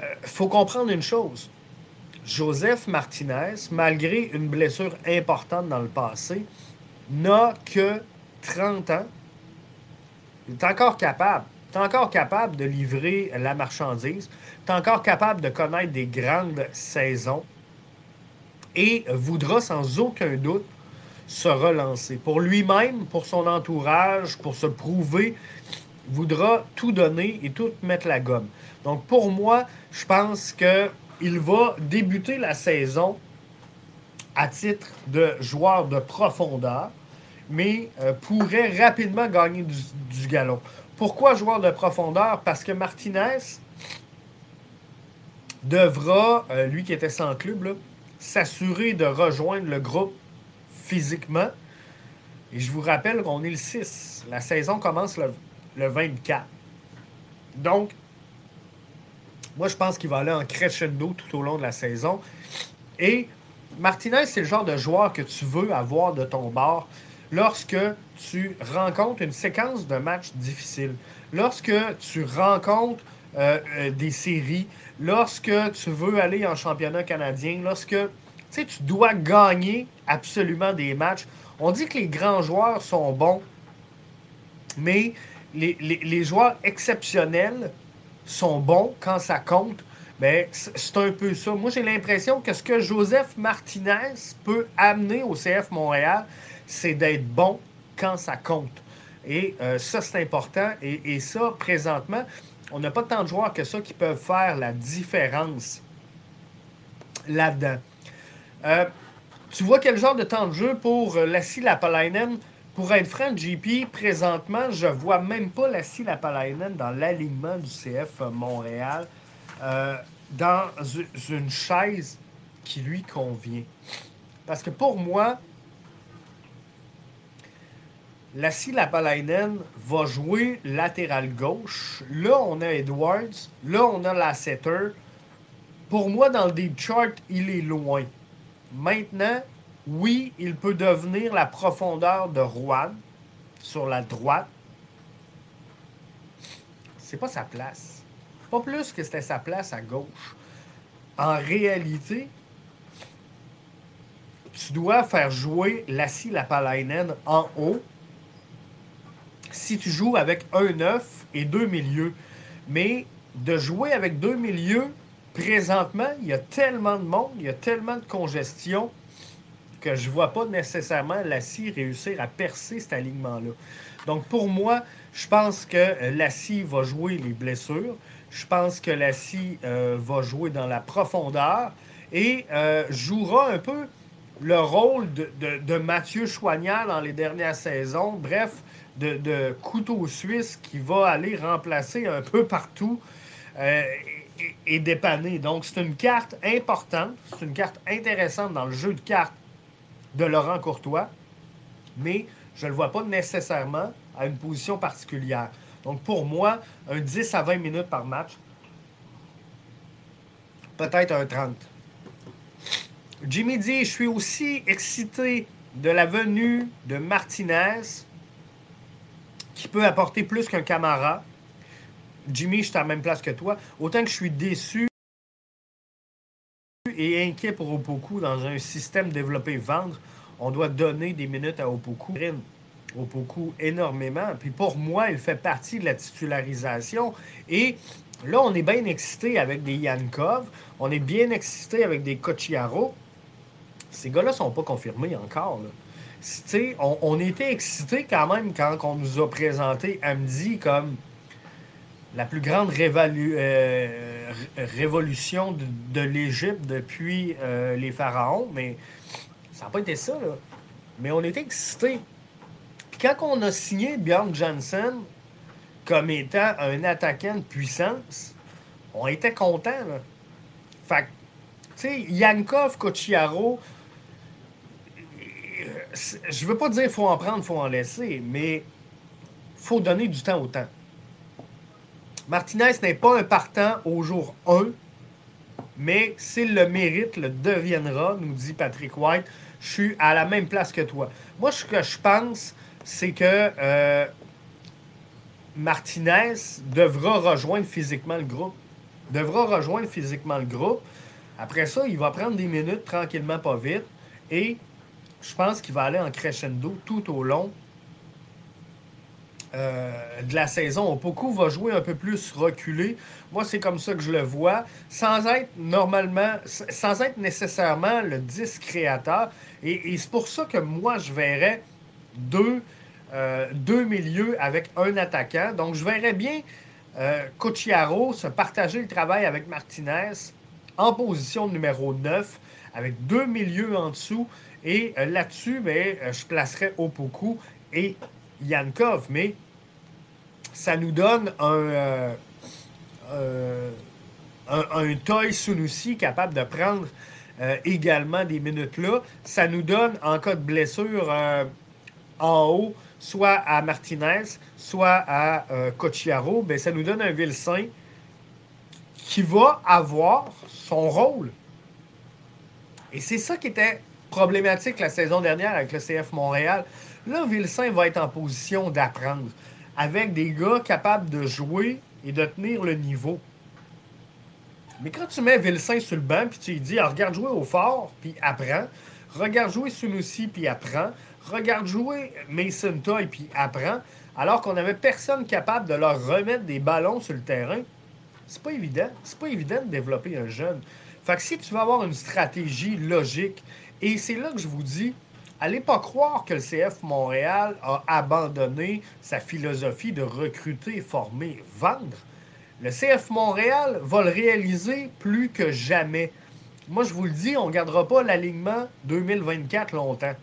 Il faut comprendre une chose. Joseph Martinez, malgré une blessure importante dans le passé, n'a que 30 ans il est encore capable. Tu es encore capable de livrer la marchandise. Tu es encore capable de connaître des grandes saisons. Et voudra sans aucun doute se relancer. Pour lui-même, pour son entourage, pour se prouver, voudra tout donner et tout mettre la gomme. Donc pour moi, je pense qu'il va débuter la saison à titre de joueur de profondeur mais euh, pourrait rapidement gagner du, galon. Pourquoi joueur de profondeur? Parce que Martinez devra, euh, lui qui était sans club, s'assurer de rejoindre le groupe physiquement. Et je vous rappelle qu'on est le 6. La saison commence le, le 24. Donc, moi, je pense qu'il va aller en crescendo tout au long de la saison. Et Martinez, c'est le genre de joueur que tu veux avoir de ton bord lorsque tu rencontres une séquence de matchs difficiles, lorsque tu rencontres euh, euh, des séries, lorsque tu veux aller en championnat canadien, lorsque tu dois gagner absolument des matchs. On dit que les grands joueurs sont bons, mais les, les joueurs exceptionnels sont bons quand ça compte. Ben, c'est un peu ça. Moi, j'ai l'impression que ce que Joseph Martinez peut amener au CF Montréal, c'est d'être bon quand ça compte. Et euh, ça, c'est important. Et, ça, présentement, on n'a pas tant de joueurs que ça qui peuvent faire la différence là-dedans. Euh, tu vois quel genre de temps de jeu pour euh, Lassie Lapalainen? Pour être franc, JP, présentement, je vois même pas Lassie Lapalainen dans l'alignement du CF Montréal. Euh, dans une chaise qui lui convient. Parce que pour moi, Lassie Lapalainen va jouer latéral gauche. Là, on a Edwards. Là, on a Lasseter. Pour moi, dans le deep chart, il est loin. Maintenant, oui, il peut devenir la profondeur de Rouen sur la droite. C'est pas sa place. Plus que c'était sa place à gauche. En réalité, tu dois faire jouer Lassie Lapalainen en haut si tu joues avec un neuf et deux milieux. Mais de jouer avec deux milieux, présentement, il y a tellement de monde, il y a tellement de congestion que je ne vois pas nécessairement Lassie réussir à percer cet alignement-là. Donc pour moi, je pense que Lassie va jouer les blessures. Je pense que Lassie euh, va jouer dans la profondeur et euh, jouera un peu le rôle de, Mathieu Choignard dans les dernières saisons. Bref, de, couteau suisse qui va aller remplacer un peu partout euh, et, dépanner. Donc, c'est une carte importante, c'est une carte intéressante dans le jeu de cartes de Laurent Courtois, mais je ne le vois pas nécessairement à une position particulière. Donc pour moi, un 10 à 20 minutes par match, peut-être un 30. Jimmy dit Je suis aussi excité de la venue de Martinez, qui peut apporter plus qu'un Camara. Jimmy, je suis à la même place que toi. Autant que je suis déçu et inquiet pour Opoku dans un système développé-vendre, on doit donner des minutes à Opoku beaucoup énormément. Puis pour moi, il fait partie de la titularisation. Et là, on est bien excité avec des Yankov. On est bien excité avec des Cochiaro. Ces gars-là sont pas confirmés encore. On, on, était excités quand même quand on nous a présenté Amdi comme la plus grande euh, révolution de, l'Égypte depuis euh, les pharaons, mais ça n'a pas été ça. Mais on était excités quand on a signé Bjorn Johnson comme étant un attaquant de puissance, on était content. Fait tu sais, Yankov, Cochiaro, je veux pas dire faut en prendre, faut en laisser, mais faut donner du temps au temps. Martinez n'est pas un partant au jour 1, mais s'il le mérite, le deviendra, nous dit Patrick White. Je suis à la même place que toi. Moi, ce que je pense, c'est que euh, Martinez devra rejoindre physiquement le groupe. Devra rejoindre physiquement le groupe. Après ça, il va prendre des minutes tranquillement, pas vite. Et je pense qu'il va aller en crescendo tout au long euh, de la saison. Beaucoup va jouer un peu plus reculé. Moi, c'est comme ça que je le vois, sans être normalement, sans être nécessairement le 10 créateur. Et c'est pour ça que moi, je verrais deux euh, deux milieux avec un attaquant. Donc, je verrais bien euh, se partager le travail avec Martinez en position numéro 9, avec deux milieux en dessous. Et euh, là-dessus, ben, je placerais Opoku et Yankov. Mais ça nous donne un, un, un Toy Sunusi capable de prendre également des minutes là. Ça nous donne, en cas de blessure en haut, soit à Martinez, soit à euh, Cochiaro, ça nous donne un Vilsain qui va avoir son rôle. Et c'est ça qui était problématique la saison dernière avec le CF Montréal. Là, Vilsain va être en position d'apprendre avec des gars capables de jouer et de tenir le niveau. Mais quand tu mets Vilsain sur le banc, puis tu lui dis, ah, regarde jouer au fort, puis apprends. Regarde jouer Sunusi, puis apprends. Regarde jouer Mason Toy, puis apprends. Alors qu'on n'avait personne capable de leur remettre des ballons sur le terrain. C'est pas évident. C'est pas évident de développer un jeune. Fait que si tu veux avoir une stratégie logique, et c'est là que je vous dis, allez pas croire que le CF Montréal a abandonné sa philosophie de recruter, former, vendre. Le CF Montréal va le réaliser plus que jamais. Moi, je vous le dis, on ne gardera pas l'alignement 2024 longtemps.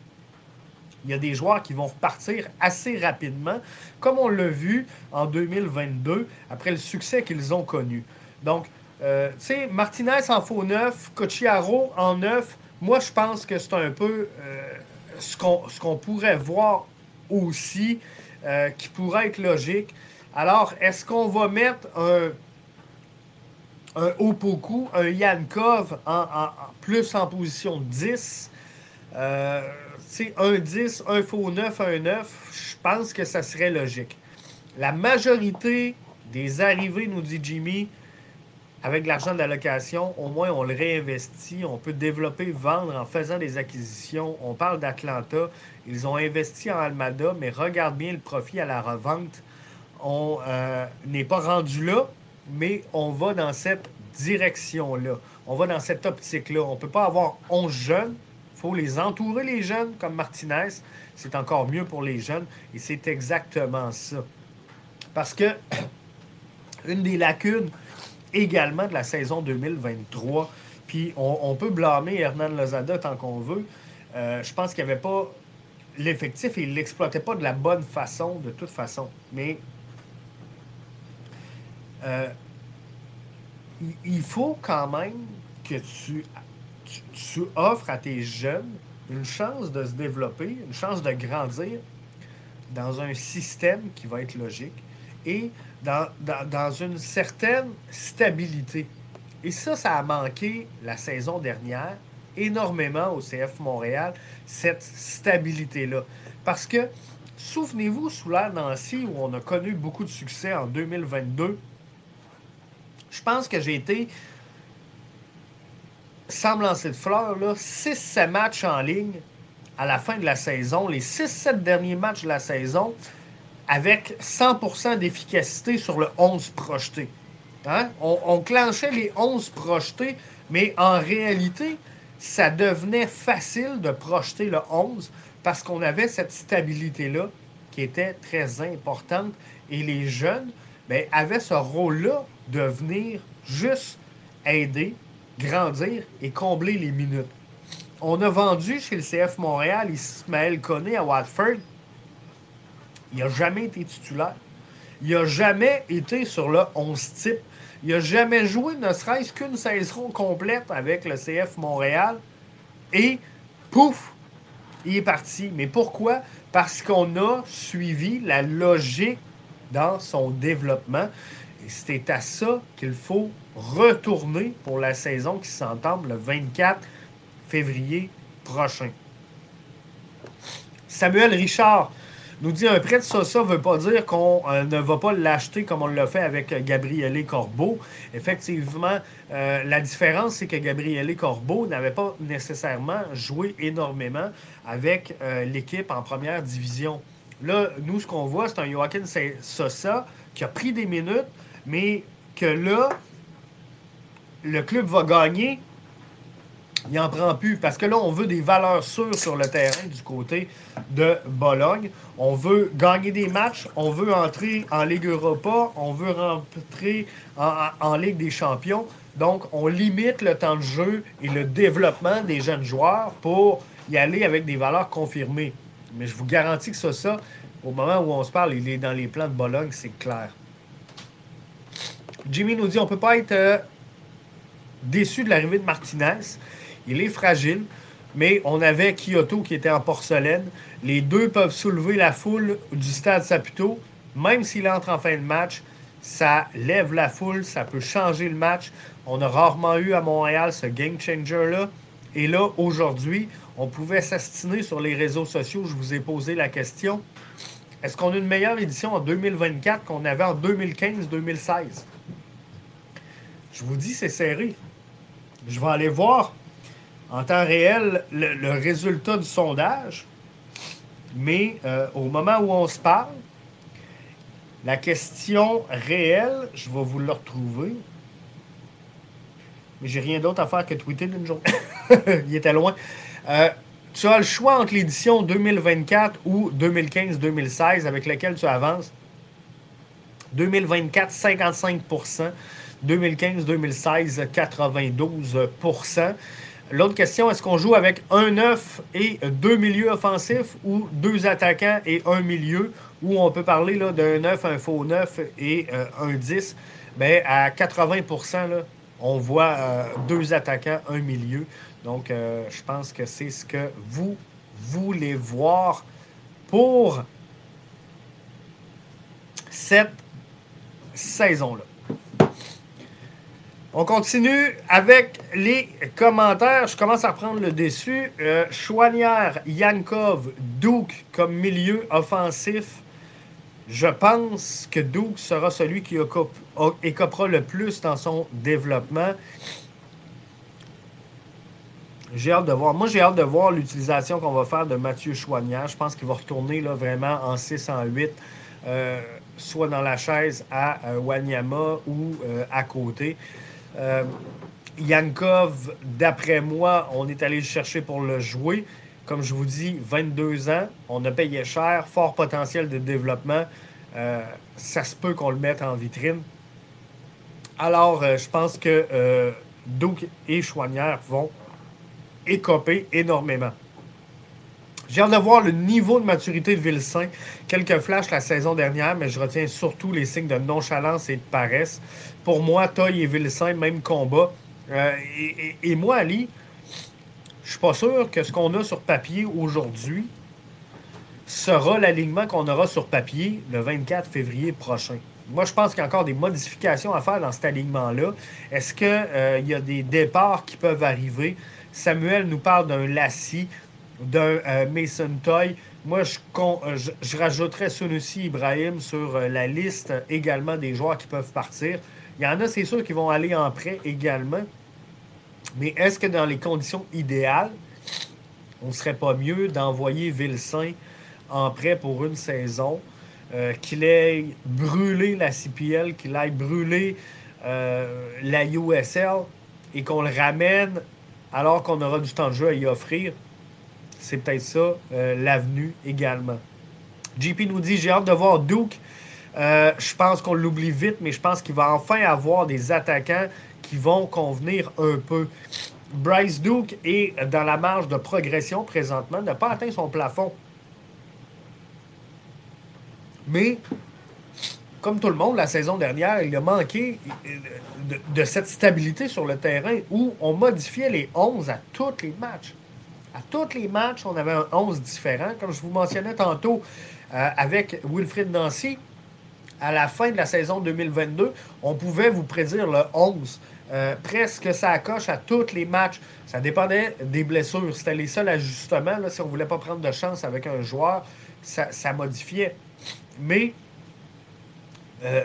Il y a des joueurs qui vont repartir assez rapidement, comme on l'a vu en 2022, après le succès qu'ils ont connu. Donc, euh, tu sais, Martinez en faux neuf, Cochiaro en neuf, moi, je pense que c'est un peu euh, ce qu'on pourrait voir aussi, euh, qui pourrait être logique. Alors, est-ce qu'on va mettre un, un Opoku, un Yankov en, plus en position 10? Euh, un 10, un faux 9, un 9, je pense que ça serait logique. La majorité des arrivées, nous dit Jimmy, avec l'argent de la location, au moins on le réinvestit, on peut développer, vendre en faisant des acquisitions. On parle d'Atlanta, ils ont investi en Almada, mais regarde bien le profit à la revente on euh, n'est pas rendu là, mais on va dans cette direction-là. On va dans cette optique-là. On ne peut pas avoir 11 jeunes. Il faut les entourer, les jeunes, comme Martinez. C'est encore mieux pour les jeunes. Et c'est exactement ça. Parce que une des lacunes également de la saison 2023, puis on, peut blâmer Hernan Lozada tant qu'on veut. Euh, je pense qu'il n'y avait pas l'effectif et il ne l'exploitait pas de la bonne façon, de toute façon. Mais euh, il faut quand même que tu, tu, offres à tes jeunes une chance de se développer, une chance de grandir dans un système qui va être logique et dans, dans, une certaine stabilité. Et ça, ça a manqué la saison dernière énormément au CF Montréal, cette stabilité-là. Parce que, souvenez-vous, sous l'ère Nancy, où on a connu beaucoup de succès en 2022, je pense que j'ai été, sans me lancer de fleurs, 6-7 matchs en ligne à la fin de la saison, les 6-7 derniers matchs de la saison, avec 100% d'efficacité sur le 11 projeté. Hein? On, on, clenchait les 11 projetés, mais en réalité, ça devenait facile de projeter le 11 parce qu'on avait cette stabilité-là qui était très importante. Et les jeunes ben, avaient ce rôle-là de venir juste aider, grandir et combler les minutes. On a vendu chez le CF Montréal Ismaël Koné à Watford. Il n'a jamais été titulaire. Il n'a jamais été sur le 11 type. Il n'a jamais joué ne serait-ce qu'une saison complète avec le CF Montréal. Et pouf, il est parti. Mais pourquoi? Parce qu'on a suivi la logique dans son développement. Et à ça qu'il faut retourner pour la saison qui s'entame le 24 février prochain. Samuel Richard nous dit un prêt de Sosa ne veut pas dire qu'on euh, ne va pas l'acheter comme on l'a fait avec Gabriele Corbeau. Effectivement, euh, la différence, c'est que Gabriele Corbeau n'avait pas nécessairement joué énormément avec euh, l'équipe en première division. Là, nous, ce qu'on voit, c'est un Joaquin Sosa qui a pris des minutes, mais que là, le club va gagner, il n'en prend plus. Parce que là, on veut des valeurs sûres sur le terrain du côté de Bologne. On veut gagner des matchs, on veut entrer en Ligue Europa, on veut rentrer en, Ligue des Champions. Donc, on limite le temps de jeu et le développement des jeunes joueurs pour y aller avec des valeurs confirmées. Mais je vous garantis que ça, ça, au moment où on se parle, il est dans les plans de Bologne, c'est clair. Jimmy nous dit on peut pas être euh, déçu de l'arrivée de Martinez. Il est fragile. mais on avait Kyoto qui était en porcelaine. Les deux peuvent soulever la foule du stade Saputo, même s'il entre en fin de match. Ça lève la foule, ça peut changer le match. On a rarement eu à Montréal ce game changer-là. Et là, aujourd'hui, on pouvait s'astiner sur les réseaux sociaux. Je vous ai posé la question. Est-ce qu'on a une meilleure édition en 2024 qu'on avait en 2015-2016? Je vous dis, c'est serré. Je vais aller voir en temps réel le, résultat du sondage. Mais euh, au moment où on se parle, la question réelle, je vais vous la retrouver. Mais j'ai rien d'autre à faire que tweeter d'une journée. Il était loin. Euh, tu as le choix entre l'édition 2024 ou 2015-2016 avec laquelle tu avances. 2024, 55 2015-2016, 92% L'autre question, est-ce qu'on joue avec un neuf et deux milieux offensifs ou deux attaquants et un milieu, ou on peut parler d'un neuf, un faux neuf et euh, un 10? Bien, à 80 là, on voit euh, deux attaquants, un milieu. Donc, euh, je pense que c'est ce que vous voulez voir pour cette saison-là. On continue avec les commentaires. Je commence à reprendre le déçu. Euh, Chouanière, Yankov, Duke comme milieu offensif. Je pense que Duke sera celui qui écopera le plus dans son développement. J'ai hâte de voir. Moi, j'ai hâte de voir l'utilisation qu'on va faire de Mathieu Chouanière. Je pense qu'il va retourner là, vraiment en 6 en 8, euh, soit dans la chaise à euh, Wanyama ou à côté. Euh, Yankov, d'après moi, on est allé le chercher pour le jouer. Comme je vous dis, 22 ans, on a payé cher, fort potentiel de développement. Euh, ça se peut qu'on le mette en vitrine. Alors, euh, je pense que Duke et Chouanière vont écoper énormément. J'ai hâte de voir le niveau de maturité de Vilsain. Quelques flashs la saison dernière, mais je retiens surtout les signes de nonchalance et de paresse. Pour moi, Toy et Vilsain, même combat. Euh, et, moi, Ali, je suis pas sûr que ce qu'on a sur papier aujourd'hui sera l'alignement qu'on aura sur papier le 24 février prochain. Moi, je pense qu'il y a encore des modifications à faire dans cet alignement-là. Est-ce qu'il euh, y a des départs qui peuvent arriver? Samuel nous parle d'un Lassie d'un euh, Mason Toy. Moi, je, euh, je, je rajouterais Sunusi Ibrahim sur euh, la liste également des joueurs qui peuvent partir. Il y en a, c'est sûr, qui vont aller en prêt également. Mais est-ce que dans les conditions idéales, on ne serait pas mieux d'envoyer Vilsain en prêt pour une saison, qu'il ait brûlé la CPL, qu'il aille brûler la USL et qu'on le ramène alors qu'on aura du temps de jeu à y offrir? C'est peut-être ça euh, l'avenue également. JP nous dit J'ai hâte de voir Duke. Euh, je pense qu'on l'oublie vite, mais je pense qu'il va enfin avoir des attaquants qui vont convenir un peu. Bryce Duke est dans la marge de progression présentement, n'a pas atteint son plafond. Mais, comme tout le monde, la saison dernière, il a manqué de, de cette stabilité sur le terrain où on modifiait les 11 à tous les matchs. À tous les matchs, on avait un 11 différent. Comme je vous mentionnais tantôt euh, avec Wilfrid Nancy, à la fin de la saison 2022, on pouvait vous prédire le 11. Euh, presque ça coche à tous les matchs. Ça dépendait des blessures. C'était les seuls ajustements. Si on ne voulait pas prendre de chance avec un joueur, ça, modifiait. Mais euh,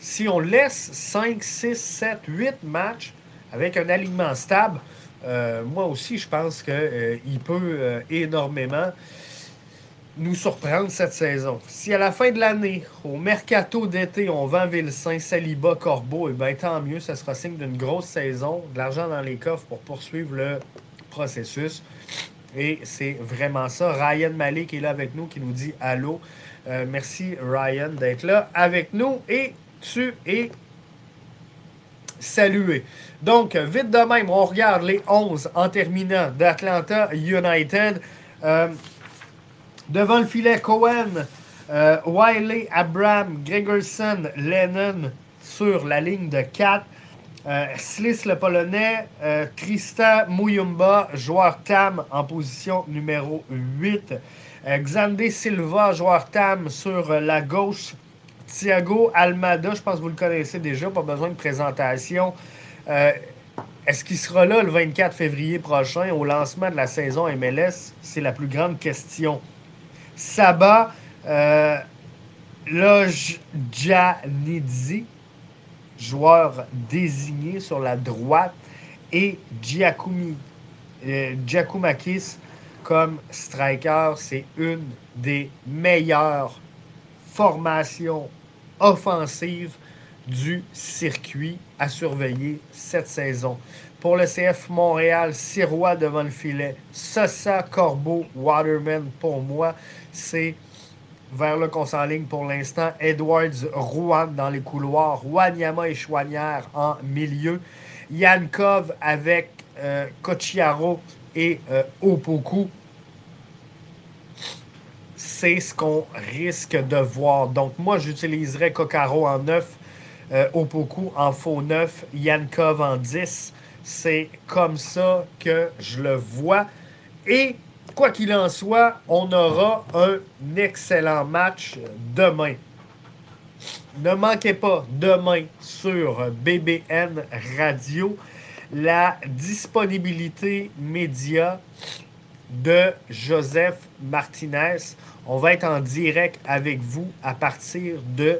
si on laisse 5, 6, 7, 8 matchs avec un alignement stable, euh, moi aussi, je pense qu'il euh, peut euh, énormément nous surprendre cette saison. Si à la fin de l'année, au mercato d'été, on vend Vilsaint, Saliba, Corbeau, eh bien tant mieux, ça sera signe d'une grosse saison, de l'argent dans les coffres pour poursuivre le processus. Et c'est vraiment ça. Ryan Malik est là avec nous qui nous dit allô. merci Ryan d'être là avec nous. Et tu es salué. Donc, vite de même, on regarde les 11 en terminant d'Atlanta United. Euh, devant le filet, Cohen, euh, Wiley, Abram, Gregerson, Lennon sur la ligne de 4. Euh, Slis le Polonais, euh, Tristan Muyumba, joueur TAM en position numéro 8. Euh, Xandé Silva, joueur TAM sur la gauche. Thiago Almada, je pense que vous le connaissez déjà, pas besoin de présentation. Est-ce qu'il sera là le 24 février prochain au lancement de la saison MLS? C'est la plus grande question. Saba, euh, joueur désigné sur la droite, et Giacumi, euh, Giacomakis comme striker. C'est une des meilleures formations offensives du circuit à surveiller cette saison. Pour le CF Montréal, Sirois devant le filet, Sosa, Corbeau, Waterman pour moi, c'est vers là qu'on s'enligne pour l'instant. Edwards, Rouen dans les couloirs. Wanyama et Chouanière en milieu. Yankov avec euh, et euh, Opoku. C'est ce qu'on risque de voir. Donc, moi, j'utiliserai Kokaro en 9, euh, Opoku en faux 9, Yankov en 10. C'est comme ça que je le vois. Et quoi qu'il en soit, on aura un excellent match demain. Ne manquez pas demain sur BBN Radio la disponibilité média de Joseph Martinez. On va être en direct avec vous à partir de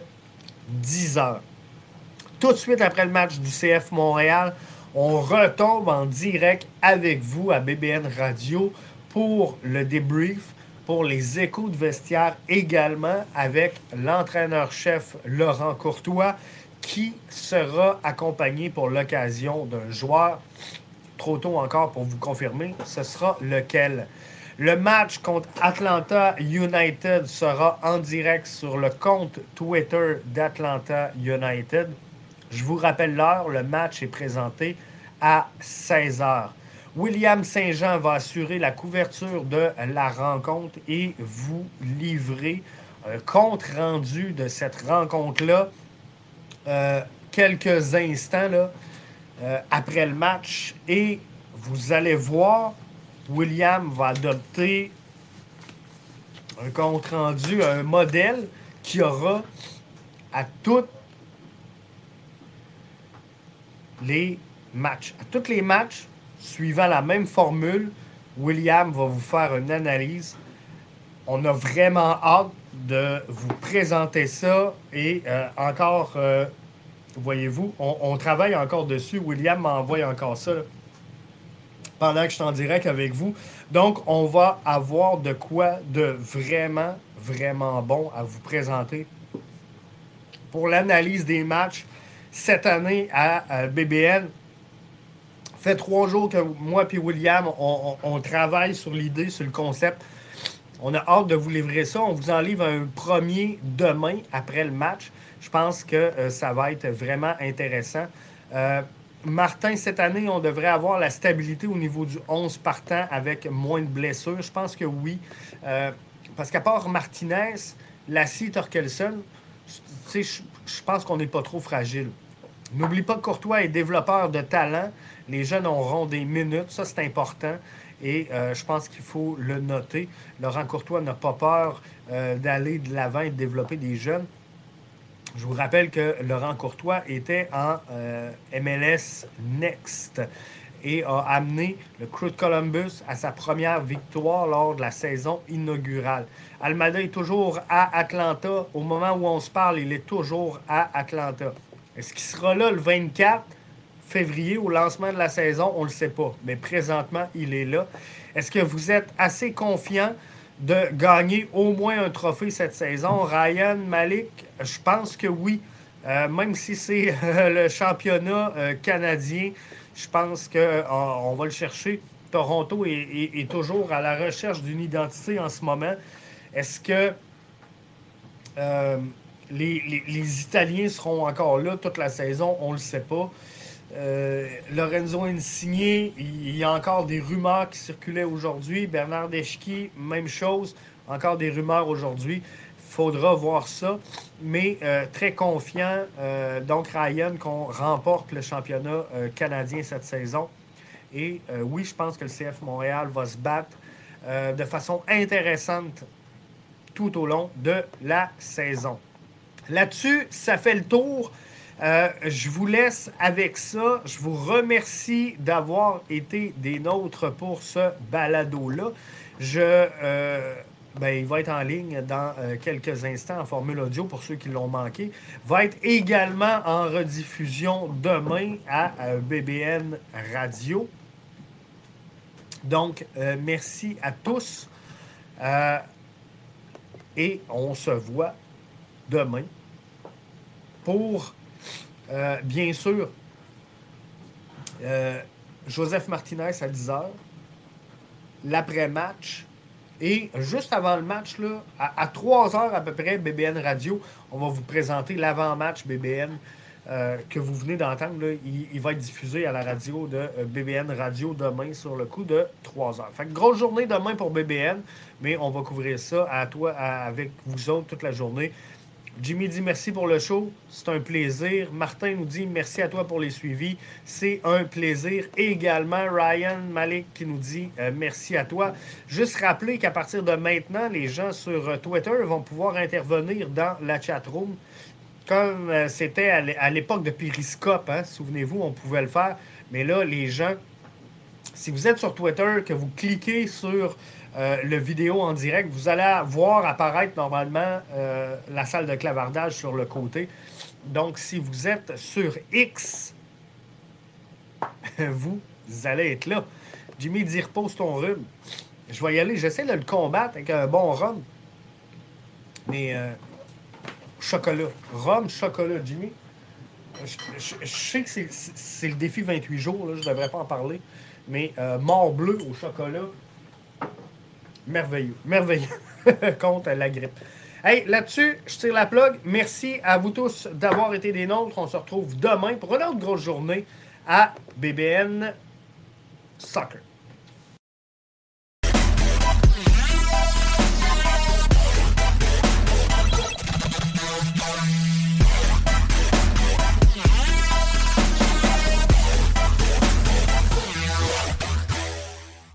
10 heures. Tout de suite après le match du CF Montréal, on retombe en direct avec vous à BBN Radio pour le débrief, pour les échos de vestiaire également avec l'entraîneur-chef Laurent Courtois qui sera accompagné pour l'occasion d'un joueur. Trop tôt encore pour vous confirmer, ce sera lequel? Le match contre Atlanta United sera en direct sur le compte Twitter d'Atlanta United. Je vous rappelle l'heure, le match est présenté à 16 h. William Saint-Jean va assurer la couverture de la rencontre et vous livrer un compte rendu de cette rencontre-là euh, quelques instants euh, après le match. Et vous allez voir, William va adopter un compte rendu, un modèle qui aura à toutes les matchs. À tous les matchs, suivant la même formule, William va vous faire une analyse. On a vraiment hâte de vous présenter ça et euh, encore, euh, voyez-vous, on, travaille encore dessus. William m'envoie encore ça pendant que je suis en direct avec vous. Donc, on va avoir de quoi de vraiment, vraiment bon à vous présenter pour l'analyse des matchs cette année à BBN fait trois jours que moi et William, on, travaille sur l'idée, sur le concept. On a hâte de vous livrer ça. On vous en livre un premier demain après le match. Je pense que euh, ça va être vraiment intéressant. Euh, Martin, cette année, on devrait avoir la stabilité au niveau du 11 partant avec moins de blessures? Je pense que oui. Euh, parce qu'à part Martinez, Lassie, Torkelson, je, je pense qu'on n'est pas trop fragile. N'oublie pas que Courtois est développeur de talent. Les jeunes auront des minutes, ça c'est important. Et euh, je pense qu'il faut le noter. Laurent Courtois n'a pas peur euh, d'aller de l'avant et de développer des jeunes. Je vous rappelle que Laurent Courtois était en euh, MLS Next et a amené le Crew de Columbus à sa première victoire lors de la saison inaugurale. Almada est toujours à Atlanta. Au moment où on se parle, il est toujours à Atlanta. Est-ce qu'il sera là le 24? février, au lancement de la saison, on ne le sait pas. Mais présentement, il est là. Est-ce que vous êtes assez confiant de gagner au moins un trophée cette saison? Ryan Malik, je pense que oui. Euh, même si c'est le championnat euh, canadien, je pense qu'on euh, va le chercher. Toronto est, toujours à la recherche d'une identité en ce moment. Est-ce que les, les, Italiens seront encore là toute la saison? On ne le sait pas. Euh, Lorenzo Insigné, il y a encore des rumeurs qui circulaient aujourd'hui. Bernard Deschki, même chose, encore des rumeurs aujourd'hui. faudra voir ça. Mais très confiant, donc Ryan, qu'on remporte le championnat canadien cette saison. Et oui, je pense que le CF Montréal va se battre de façon intéressante tout au long de la saison. Là-dessus, ça fait le tour. Euh, je vous laisse avec ça. Je vous remercie d'avoir été des nôtres pour ce balado-là. Je, euh, ben, il va être en ligne dans euh, quelques instants en formule audio pour ceux qui l'ont manqué. Va être également en rediffusion demain à BBN Radio. Donc, merci à tous. et on se voit demain pour, euh, bien sûr, euh, Joseph Martinez à 10h, l'après-match. Et juste avant le match, là, à, 3 h à peu près, BBN Radio, on va vous présenter l'avant-match BBN euh, que vous venez d'entendre. Il, va être diffusé à la radio de BBN Radio demain sur le coup de 3 h Fait que grosse journée demain pour BBN, mais on va couvrir ça à toi, avec vous autres toute la journée. Jimmy dit merci pour le show. C'est un plaisir. Martin nous dit merci à toi pour les suivis. C'est un plaisir. également, Ryan Malik qui nous dit euh, merci à toi. Juste rappeler qu'à partir de maintenant, les gens sur euh, Twitter vont pouvoir intervenir dans la chat room comme euh, c'était à l'époque de Periscope. Hein. Souvenez-vous, on pouvait le faire. Mais là, les gens, si vous êtes sur Twitter, que vous cliquez sur euh, le vidéo en direct, vous allez voir apparaître normalement euh, la salle de clavardage sur le côté. Donc, si vous êtes sur X, vous allez être là. Jimmy dit repose ton rhume. Je vais y aller. J'essaie de le combattre avec un bon rhum. Mais euh, chocolat. Rhum, chocolat, Jimmy. Je, sais que c'est le défi 28 jours. je ne devrais pas en parler. Mais mort bleu au chocolat, merveilleux. Merveilleux contre la grippe. Hey, là-dessus, je tire la plug. Merci à vous tous d'avoir été des nôtres. On se retrouve demain pour une autre grosse journée à BBN Soccer.